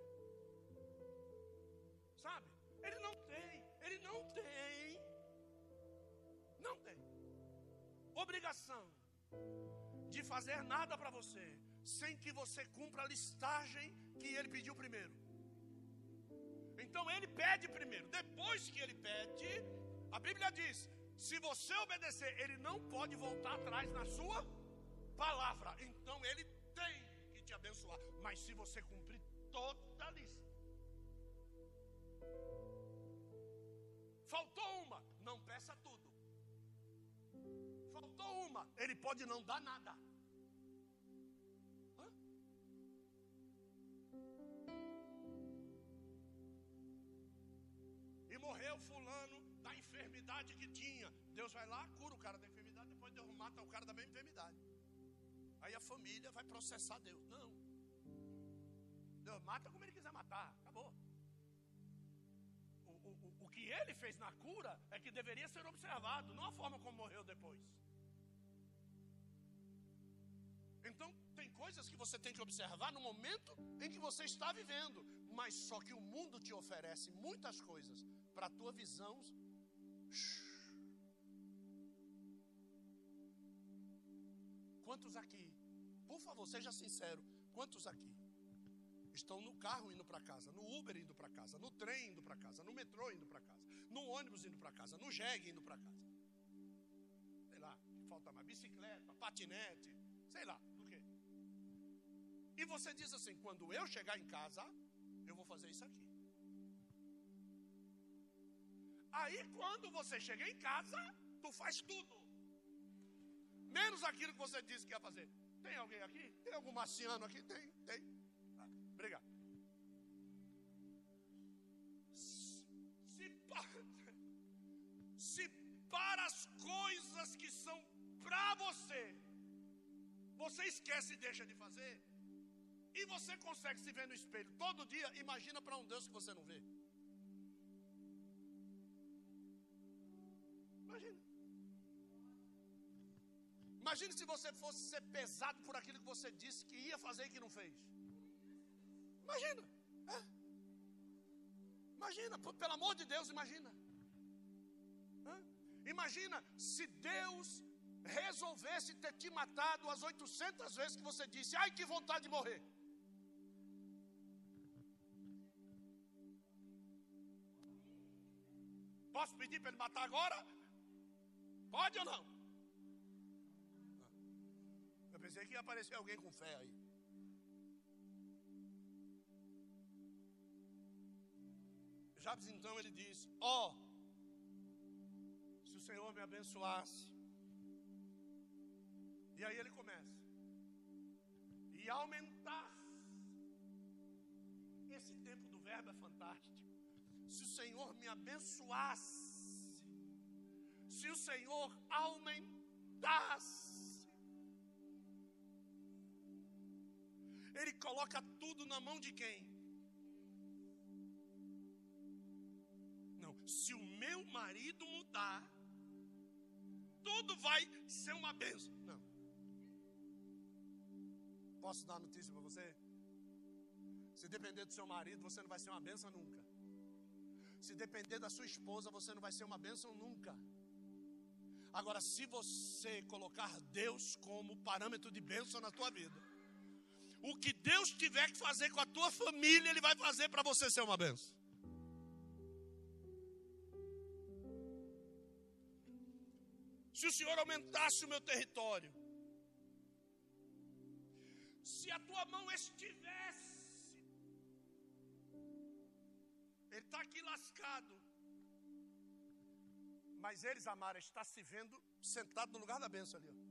Sabe? Ele não tem, ele não tem, não tem obrigação de fazer nada para você, sem que você cumpra a listagem que ele pediu primeiro. Então ele pede primeiro, depois que ele pede, a Bíblia diz: se você obedecer, ele não pode voltar atrás na sua palavra. Então ele tem que te abençoar. Mas se você cumprir toda a lista, faltou uma, não peça tudo. Faltou uma, ele pode não dar nada. E morreu fulano da enfermidade que tinha. Deus vai lá, cura o cara da enfermidade, depois Deus mata o cara da mesma enfermidade. Aí a família vai processar Deus. Não. Deus mata como ele quiser matar. Acabou. O, o, o que ele fez na cura é que deveria ser observado, não a forma como morreu depois. Então, tem coisas que você tem que observar no momento em que você está vivendo, mas só que o mundo te oferece muitas coisas para a tua visão Quantos aqui, por favor, seja sincero, quantos aqui estão no carro indo para casa, no Uber indo para casa, no trem indo para casa, no metrô indo para casa, no ônibus indo para casa, no jegue indo para casa? Sei lá, falta mais bicicleta, patinete, sei lá, do que? E você diz assim: quando eu chegar em casa, eu vou fazer isso aqui. Aí quando você chega em casa, tu faz tudo. Menos aquilo que você disse que ia fazer. Tem alguém aqui? Tem algum marciano aqui? Tem, tem. Ah, obrigado. Se para, se para as coisas que são para você, você esquece e deixa de fazer, e você consegue se ver no espelho todo dia, imagina para um Deus que você não vê. Imagina. Imagine se você fosse ser pesado por aquilo que você disse que ia fazer e que não fez. Imagina. É. Imagina, pelo amor de Deus, imagina. É. Imagina se Deus resolvesse ter te matado as 800 vezes que você disse, ai que vontade de morrer. Posso pedir para ele matar agora? Pode ou não? Pensei que ia aparecer alguém com fé aí. Jabes então ele diz: Ó, oh, se o Senhor me abençoasse. E aí ele começa. E aumentasse. Esse tempo do verbo é fantástico. Se o Senhor me abençoasse se o Senhor aumentasse, Ele coloca tudo na mão de quem? Não, se o meu marido mudar, tudo vai ser uma bênção. Não. Posso dar notícia para você? Se depender do seu marido, você não vai ser uma bênção nunca. Se depender da sua esposa, você não vai ser uma bênção nunca. Agora, se você colocar Deus como parâmetro de bênção na tua vida, o que Deus tiver que fazer com a tua família, Ele vai fazer para você ser uma bênção. Se o Senhor aumentasse o meu território, se a tua mão estivesse, Ele está aqui lascado, Mas eles, Amara, está se vendo sentado no lugar da benção ali. Ó.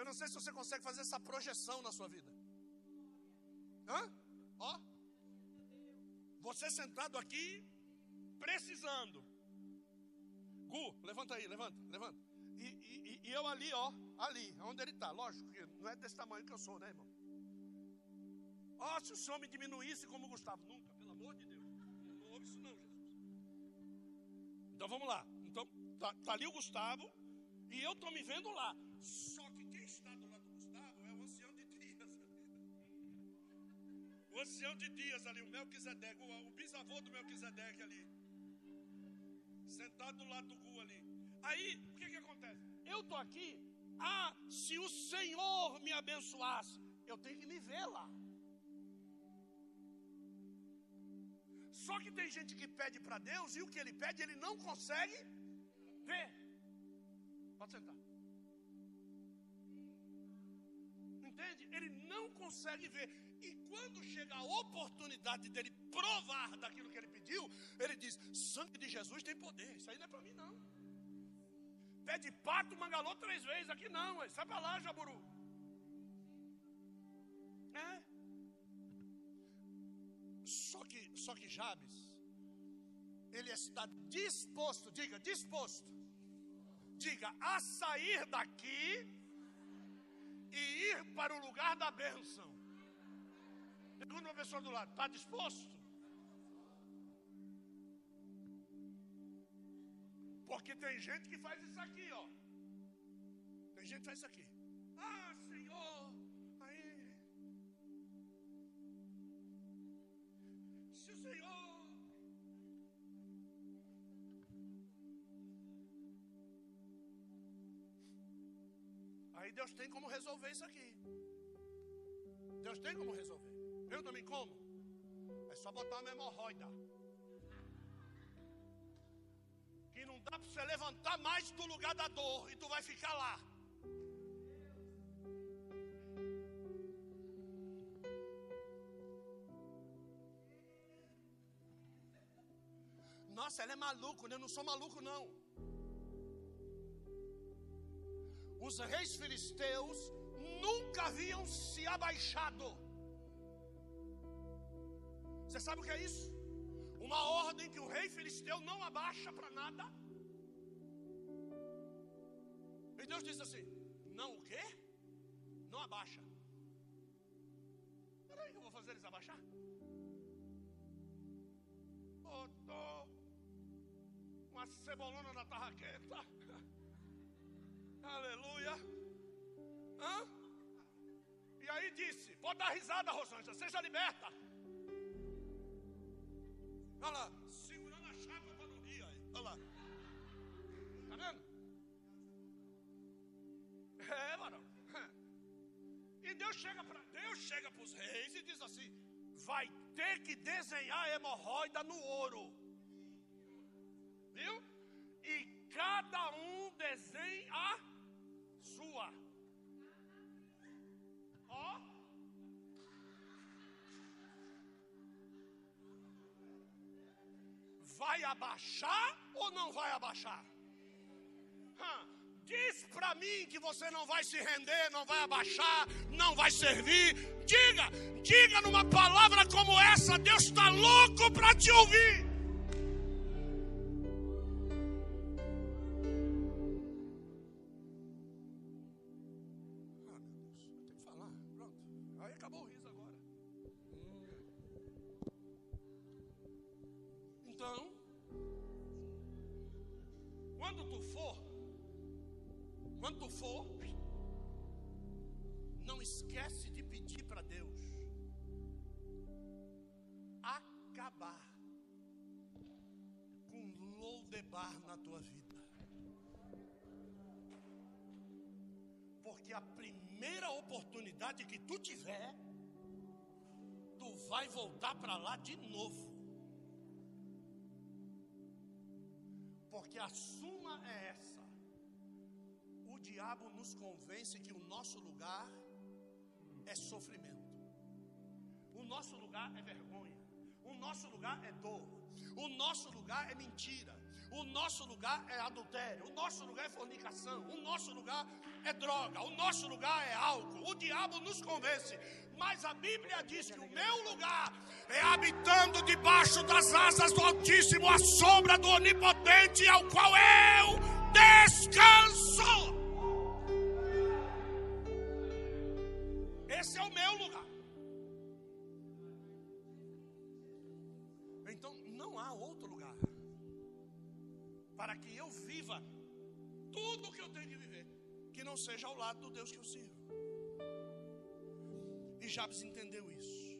Eu não sei se você consegue fazer essa projeção na sua vida. Hã? Ó. Você sentado aqui, precisando. Gu, levanta aí, levanta, levanta. E, e, e eu ali, ó, ali, onde ele está. Lógico que não é desse tamanho que eu sou, né, irmão? Ó, se o senhor me diminuísse como Gustavo. Nunca, pelo amor de Deus. Não ouve isso não, Jesus. Então vamos lá. Então, tá, tá ali o Gustavo e eu estou me vendo lá. Só Ancião de dias ali, o Melquisedeque, o, o bisavô do Melquisedeque ali. Sentado do lado do Gu ali. Aí, o que que acontece? Eu estou aqui. Ah, se o Senhor me abençoasse, eu tenho que me ver lá. Só que tem gente que pede para Deus e o que ele pede ele não consegue ver. Pode sentar. Entende? Ele não consegue ver. Quando chega a oportunidade dele provar daquilo que ele pediu, ele diz: sangue de Jesus tem poder. Isso aí não é para mim, não. Pede pato, mangalô três vezes. Aqui não, sai para lá, Jaburu. É. Só que, só que Jabes, ele está disposto, diga, disposto, diga, a sair daqui e ir para o lugar da bênção. Pergunta uma pessoa do lado, está disposto? Porque tem gente que faz isso aqui, ó. Tem gente que faz isso aqui. Ah, Senhor, aí. Se o Senhor. Aí Deus tem como resolver isso aqui. Deus tem como resolver. Eu também como. É só botar uma hemorroida. que não dá para você levantar mais do lugar da dor e tu vai ficar lá. Nossa, ela é maluco, né? Eu não sou maluco, não. Os reis filisteus nunca haviam se abaixado. Sabe o que é isso? Uma ordem que o rei filisteu não abaixa para nada. E Deus diz assim: Não o quê? Não abaixa. Peraí, eu vou fazer eles abaixar? Botou uma cebolona na tarraqueta. Aleluia. Hã? E aí disse: Pode dar risada, Rosângela, seja liberta. Olha lá, segurando a chapa para não rir. Olha lá. Tá vendo? É, varão. E Deus chega para Deus chega para os reis e diz assim: vai ter que desenhar hemorroida no ouro. Viu? E cada um desenha a sua. Vai abaixar ou não vai abaixar? Diz para mim que você não vai se render, não vai abaixar, não vai servir. Diga, diga numa palavra como essa: Deus está louco para te ouvir. Porque a suma é essa. O diabo nos convence que o nosso lugar é sofrimento. O nosso lugar é vergonha. O nosso lugar é dor. O nosso lugar é mentira. O nosso lugar é adultério. O nosso lugar é fornicação. O nosso lugar é droga. O nosso lugar é álcool. O diabo nos convence. Mas a Bíblia diz que o meu lugar é habitando debaixo das asas do Altíssimo, a sombra do Onipotente, ao qual eu descanso. Esse é o meu lugar. Então não há outro lugar para que eu viva tudo o que eu tenho de viver, que não seja ao lado do Deus que eu sirvo. Jabes entendeu isso.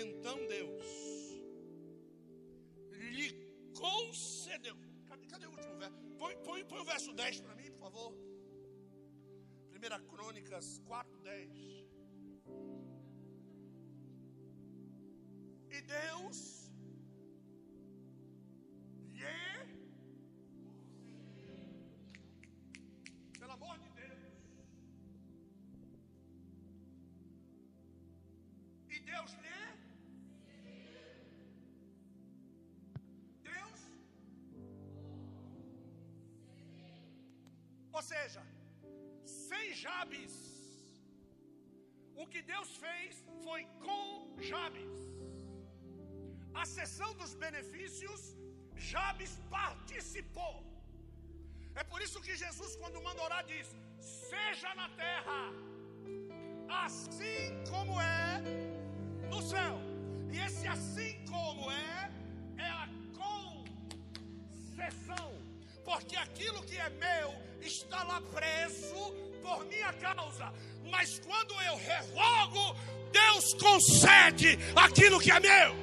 Então Deus lhe concedeu. Cadê, cadê o último verso? Põe, põe, põe o verso 10 para mim, por favor. 1 Crônicas 4, 10. E Deus seja, sem Jabes, o que Deus fez foi com Jabes. A sessão dos benefícios, Jabes participou. É por isso que Jesus, quando manda orar, diz: Seja na terra, assim como é no céu. E esse assim como é, é a concessão. Porque aquilo que é meu está lá preso por minha causa. Mas quando eu revogo, Deus concede aquilo que é meu.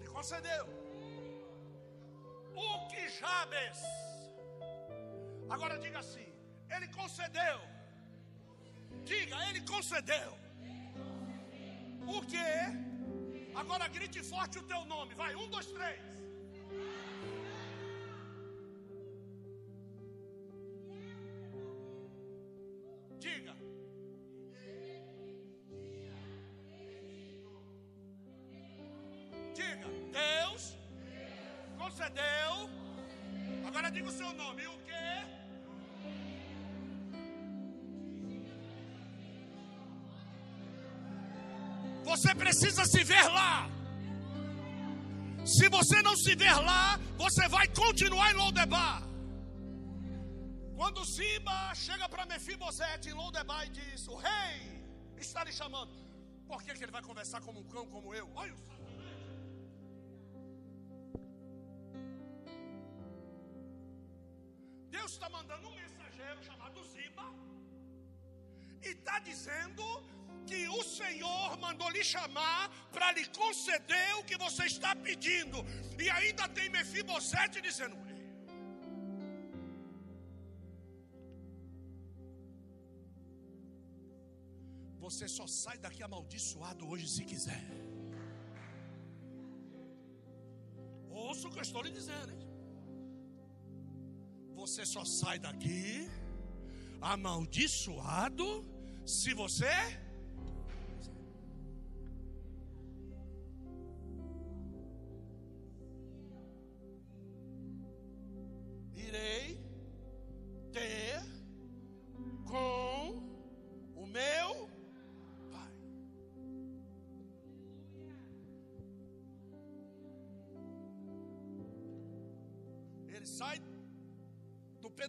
Ele concedeu. O que Jabes. Agora diga assim: Ele concedeu. Diga, Ele concedeu. O que? Agora grite forte o teu nome. Vai, um, dois, três. Diga. Diga. Deus concedeu. Agora diga o seu nome. Precisa se ver lá. Se você não se ver lá, você vai continuar em Lodebar. Quando Ziba chega para Mefibosete em Lodebar e diz: O rei está lhe chamando. Por que, que ele vai conversar como um cão como eu? Olha o satanás. Deus está mandando um mensageiro chamado Ziba. E está dizendo que o Senhor mandou lhe chamar para lhe conceder o que você está pedindo. E ainda tem Mefibosete dizendo: Você só sai daqui amaldiçoado hoje se quiser. Ouça o que eu estou lhe dizendo. Hein? Você só sai daqui amaldiçoado se você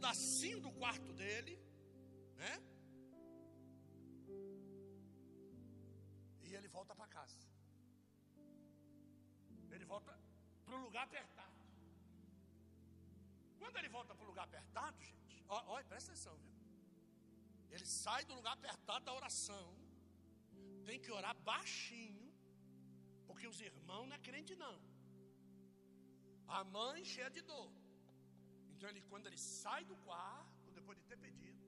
pedacinho do quarto dele, né? E ele volta para casa. Ele volta para o lugar apertado. Quando ele volta para o lugar apertado, gente, olha, presta atenção, viu? Ele sai do lugar apertado da oração, tem que orar baixinho, porque os irmãos não é crente, não. A mãe cheia de dor. Então, ele, quando ele sai do quarto, depois de ter pedido,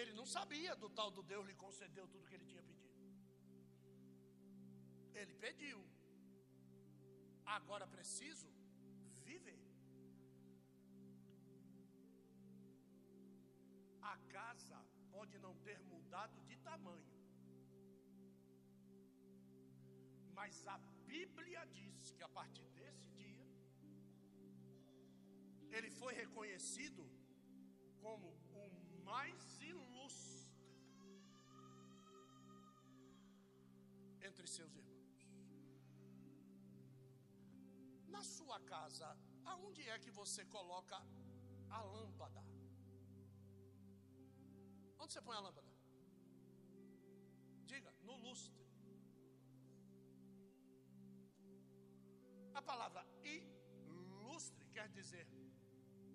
ele não sabia do tal do Deus lhe concedeu tudo que ele tinha pedido. Ele pediu. Agora preciso viver. A casa pode não ter mudado de tamanho, mas a Bíblia diz que a partir desse dia, ele foi reconhecido como o mais ilustre entre seus irmãos. Na sua casa, aonde é que você coloca a lâmpada? Onde você põe a lâmpada? Diga, no lustre. A palavra ilustre quer dizer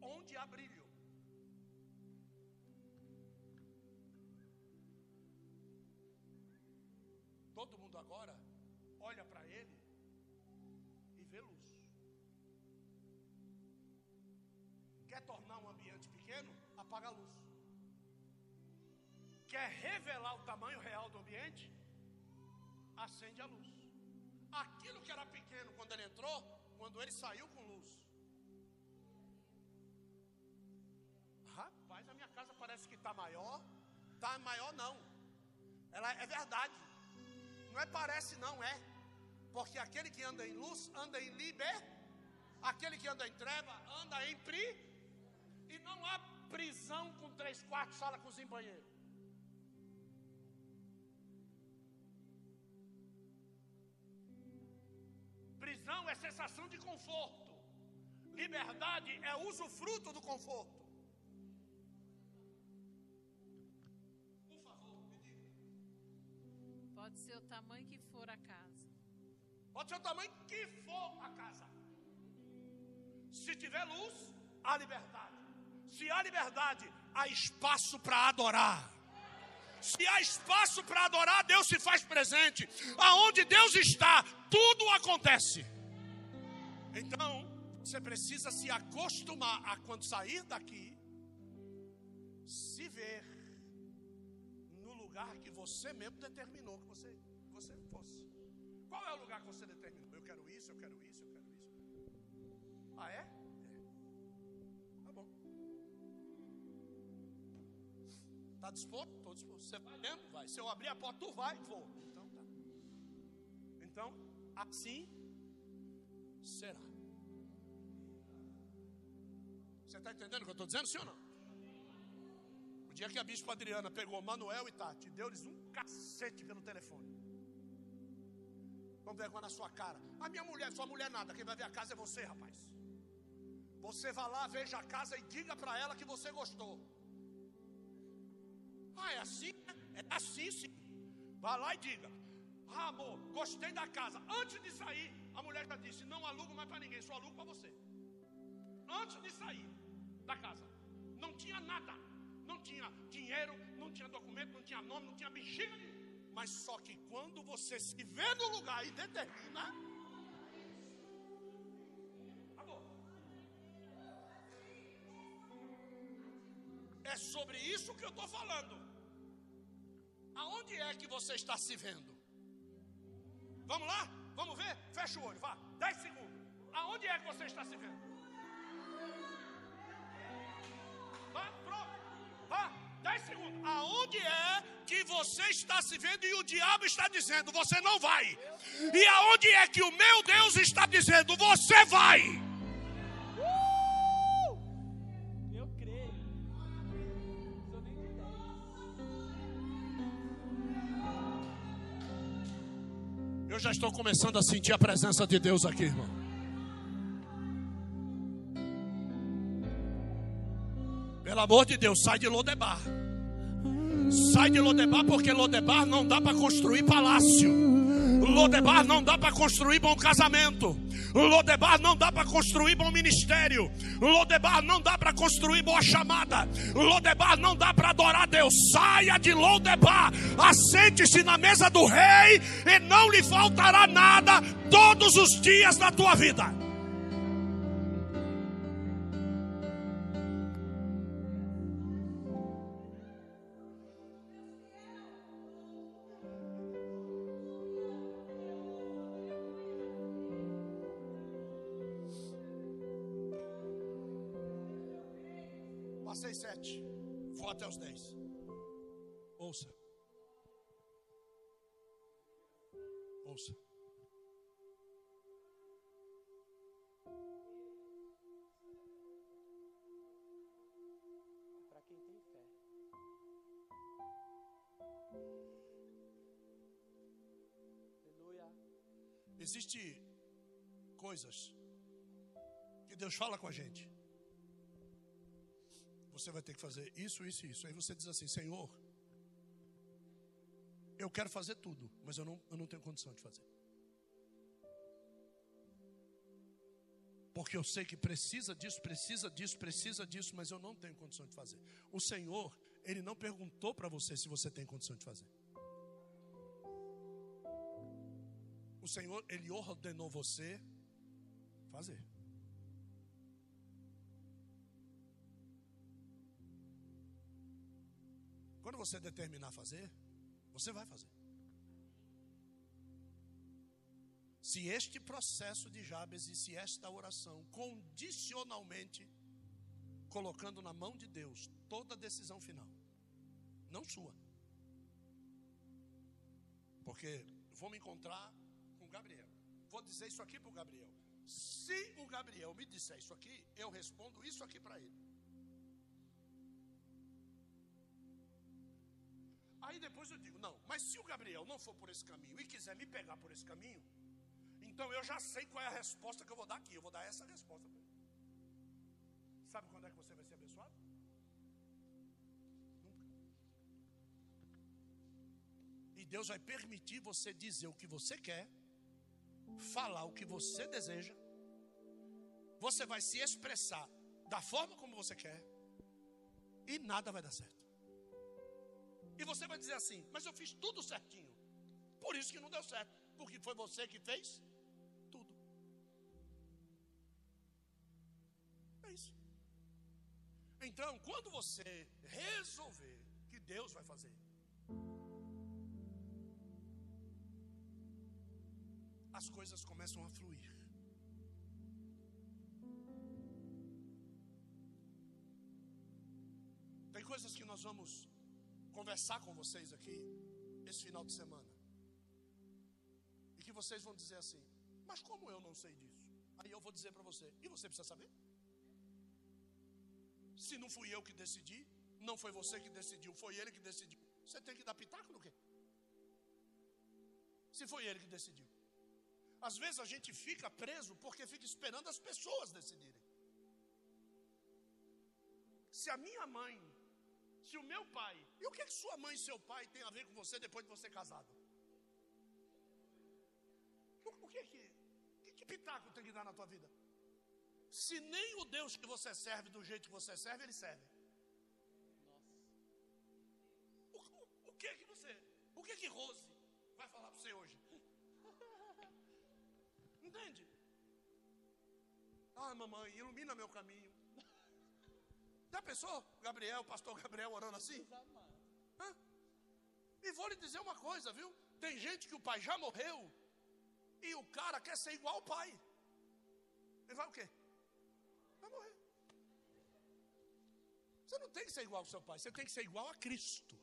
onde há brilho. Todo mundo agora olha para ele e vê luz. Quer tornar um ambiente pequeno? Apaga a luz. Quer revelar o tamanho real do ambiente? Acende a luz. Aquilo que era pequeno quando ele entrou, quando ele saiu com luz. Está maior. Está maior não. Ela é verdade. Não é parece, não é. Porque aquele que anda em luz anda em liber. Aquele que anda em treva anda em pri. E não há prisão com três quartos, sala, cozinha banheiro. Prisão é sensação de conforto. Liberdade é usufruto do conforto. Pode ser o tamanho que for a casa. Pode ser o tamanho que for a casa. Se tiver luz, há liberdade. Se há liberdade, há espaço para adorar. Se há espaço para adorar, Deus se faz presente. Aonde Deus está, tudo acontece. Então, você precisa se acostumar a quando sair daqui, se ver lugar que você mesmo determinou que você, que você fosse. Qual é o lugar que você determinou? Eu quero isso, eu quero isso, eu quero isso. Ah, é? É. Tá bom. Está disposto? Estou disposto. Você vai mesmo? Vai. Se eu abrir a porta, tu vai? Vou. Então tá. Então, assim será. Você está entendendo o que eu estou dizendo, sim ou não? O dia que a bispa Adriana pegou Manuel e Tati, deu-lhes um cacete pelo telefone. Com vergonha na sua cara. A minha mulher, sua mulher nada, quem vai ver a casa é você, rapaz. Você vá lá, veja a casa e diga para ela que você gostou. Ah, é assim? né? É assim sim. Vá lá e diga. Ah, amor, gostei da casa. Antes de sair, a mulher já disse: Não alugo mais para ninguém, só alugo para você. Antes de sair da casa, não tinha nada. Não tinha dinheiro, não tinha documento, não tinha nome, não tinha bexiga. Mas só que quando você se vê no lugar e determina. É sobre isso que eu estou falando. Aonde é que você está se vendo? Vamos lá? Vamos ver? Fecha o olho, vá. 10 segundos. Aonde é que você está se vendo? Vá, 10 segundos. Aonde é que você está se vendo e o diabo está dizendo, você não vai? E aonde é que o meu Deus está dizendo, você vai? Eu creio. Sou nem de 10. Eu já estou começando a sentir a presença de Deus aqui, irmão. Pelo amor de Deus, sai de Lodebar. Sai de Lodebar porque Lodebar não dá para construir palácio. Lodebar não dá para construir bom casamento. Lodebar não dá para construir bom ministério. Lodebar não dá para construir boa chamada. Lodebar não dá para adorar Deus. Saia de Lodebar. Assente-se na mesa do rei e não lhe faltará nada todos os dias da tua vida. Existem coisas que Deus fala com a gente. Você vai ter que fazer isso, isso e isso. Aí você diz assim: Senhor, eu quero fazer tudo, mas eu não, eu não tenho condição de fazer. Porque eu sei que precisa disso, precisa disso, precisa disso, mas eu não tenho condição de fazer. O Senhor, Ele não perguntou para você se você tem condição de fazer. O Senhor, Ele ordenou você fazer. Quando você determinar fazer, você vai fazer. Se este processo de Jabes e se esta oração condicionalmente colocando na mão de Deus toda a decisão final, não sua. Porque vou me encontrar Gabriel. Vou dizer isso aqui para o Gabriel. Se o Gabriel me disser isso aqui, eu respondo isso aqui para ele. Aí depois eu digo, não, mas se o Gabriel não for por esse caminho e quiser me pegar por esse caminho, então eu já sei qual é a resposta que eu vou dar aqui. Eu vou dar essa resposta para ele. Sabe quando é que você vai ser abençoado? Nunca. E Deus vai permitir você dizer o que você quer, falar o que você deseja. Você vai se expressar da forma como você quer. E nada vai dar certo. E você vai dizer assim: Mas eu fiz tudo certinho. Por isso que não deu certo. Porque foi você que fez tudo. É isso. Então, quando você resolver que Deus vai fazer, as coisas começam a fluir. Tem coisas que nós vamos conversar com vocês aqui esse final de semana. E que vocês vão dizer assim: Mas como eu não sei disso? Aí eu vou dizer para você: E você precisa saber? Se não fui eu que decidi, não foi você que decidiu, foi ele que decidiu. Você tem que dar pitaco no quê? Se foi ele que decidiu. Às vezes a gente fica preso porque fica esperando as pessoas decidirem. Se a minha mãe se o meu pai, e o que, que sua mãe e seu pai têm a ver com você depois de você casado? O, que, que, que, que pitaco tem que dar na tua vida? Se nem o Deus que você serve do jeito que você serve, ele serve. O, o, o que que você, o que que Rose Entende? Ah, mamãe, ilumina meu caminho. Já pensou? Gabriel, pastor Gabriel orando assim? Hã? E vou lhe dizer uma coisa, viu? Tem gente que o pai já morreu e o cara quer ser igual ao pai. Ele vai o quê? Vai morrer. Você não tem que ser igual ao seu pai, você tem que ser igual a Cristo.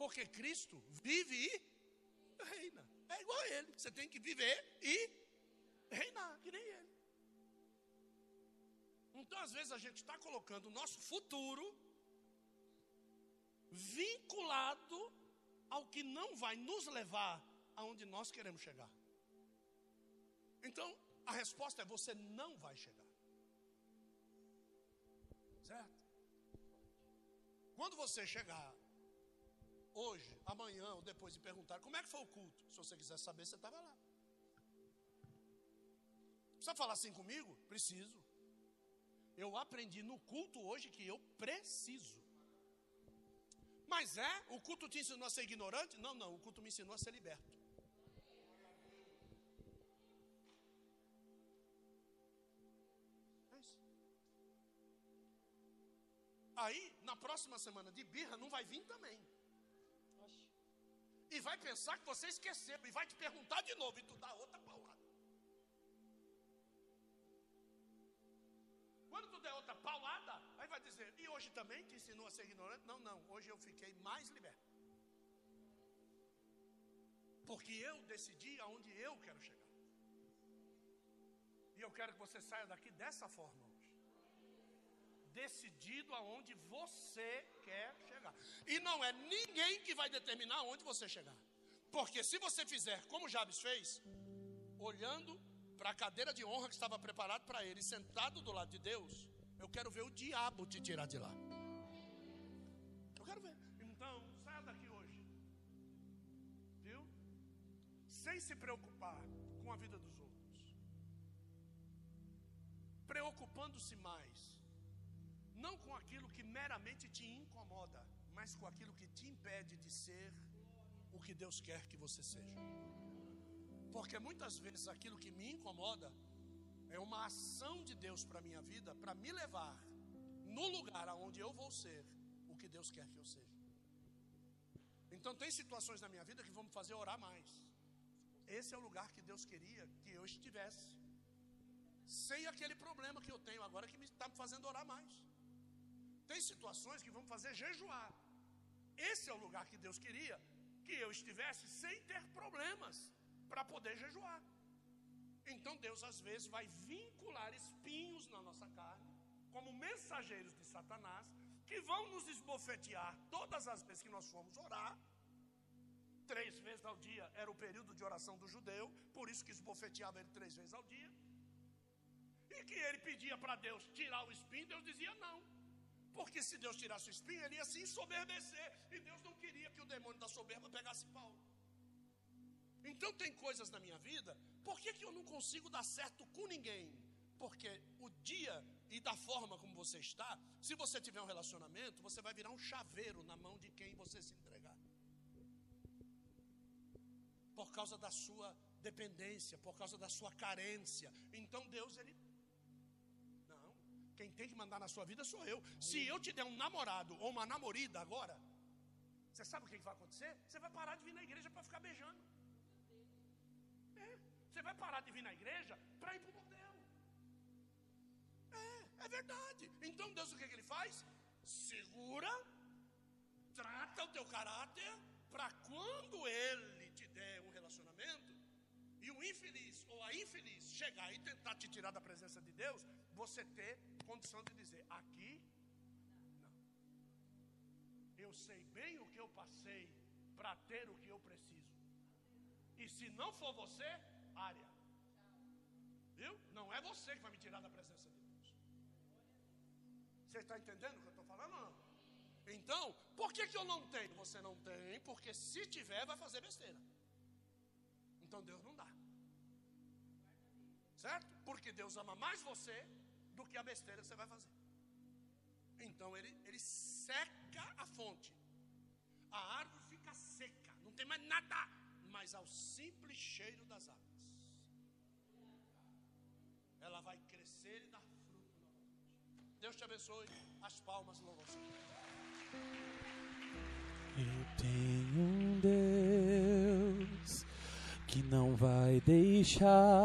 Porque Cristo vive e reina. É igual a ele. Você tem que viver e reinar, que nem ele. Então, às vezes, a gente está colocando o nosso futuro vinculado ao que não vai nos levar aonde nós queremos chegar. Então, a resposta é: você não vai chegar. Certo? Quando você chegar hoje, amanhã ou depois e perguntar como é que foi o culto, se você quiser saber, você estava lá. Precisa falar assim comigo? Preciso. Eu aprendi no culto hoje que eu preciso. Mas é? O culto te ensinou a ser ignorante? Não, não. O culto me ensinou a ser liberto. É. Aí, na próxima semana de birra, não vai vir também. E vai pensar que você esqueceu. E vai te perguntar de novo. E tu dá outra paulada. Quando tu der outra paulada, aí vai dizer, e hoje também te ensinou a ser ignorante? Não, não, hoje eu fiquei mais liberto. Porque eu decidi aonde eu quero chegar. E eu quero que você saia daqui dessa forma. Decidido aonde você quer chegar. E não é ninguém que vai determinar aonde você chegar. Porque se você fizer como Jabes fez, olhando para a cadeira de honra que estava preparado para ele, sentado do lado de Deus, eu quero ver o diabo te tirar de lá. Eu quero ver. Então, saia daqui hoje. Viu? Sem se preocupar com a vida dos outros. Preocupando-se mais. Não com aquilo que meramente te incomoda, mas com aquilo que te impede de ser o que Deus quer que você seja. Porque muitas vezes aquilo que me incomoda é uma ação de Deus para a minha vida, para me levar no lugar aonde eu vou ser o que Deus quer que eu seja. Então tem situações na minha vida que vão me fazer orar mais. Esse é o lugar que Deus queria que eu estivesse. Sem aquele problema que eu tenho agora que está me fazendo orar mais. Tem situações que vão fazer jejuar. Esse é o lugar que Deus queria que eu estivesse sem ter problemas para poder jejuar. Então Deus às vezes vai vincular espinhos na nossa carne, como mensageiros de Satanás, que vão nos esbofetear todas as vezes que nós formos orar. Três vezes ao dia era o período de oração do judeu, por isso que esbofeteava ele três vezes ao dia. E que ele pedia para Deus tirar o espinho, Deus dizia não. Porque se Deus tirasse o espinho, ele ia se ensoberbecer. E Deus não queria que o demônio da soberba pegasse Paulo. Então tem coisas na minha vida, por que, que eu não consigo dar certo com ninguém? Porque o dia e da forma como você está, se você tiver um relacionamento, você vai virar um chaveiro na mão de quem você se entregar. Por causa da sua dependência, por causa da sua carência. Então Deus, ele. Quem tem que mandar na sua vida sou eu. Se eu te der um namorado ou uma namorida agora, você sabe o que vai acontecer? Você vai parar de vir na igreja para ficar beijando. Você vai parar de vir na igreja para ir para o motel. É, é verdade. Então Deus o que, que ele faz? Segura, trata o teu caráter, para quando ele te der um infeliz ou a infeliz chegar e tentar te tirar da presença de Deus, você ter condição de dizer: aqui, não. Eu sei bem o que eu passei para ter o que eu preciso. E se não for você, área. Viu? Não é você que vai me tirar da presença de Deus. Você está entendendo o que eu estou falando? Não. Então, por que, que eu não tenho? Você não tem, porque se tiver, vai fazer besteira. Então Deus não dá. Certo? Porque Deus ama mais você do que a besteira que você vai fazer. Então ele, ele seca a fonte. A árvore fica seca, não tem mais nada, mas ao simples cheiro das águas ela vai crescer e dar fruto novamente. Deus te abençoe. As palmas louvam Eu tenho um Deus que não vai deixar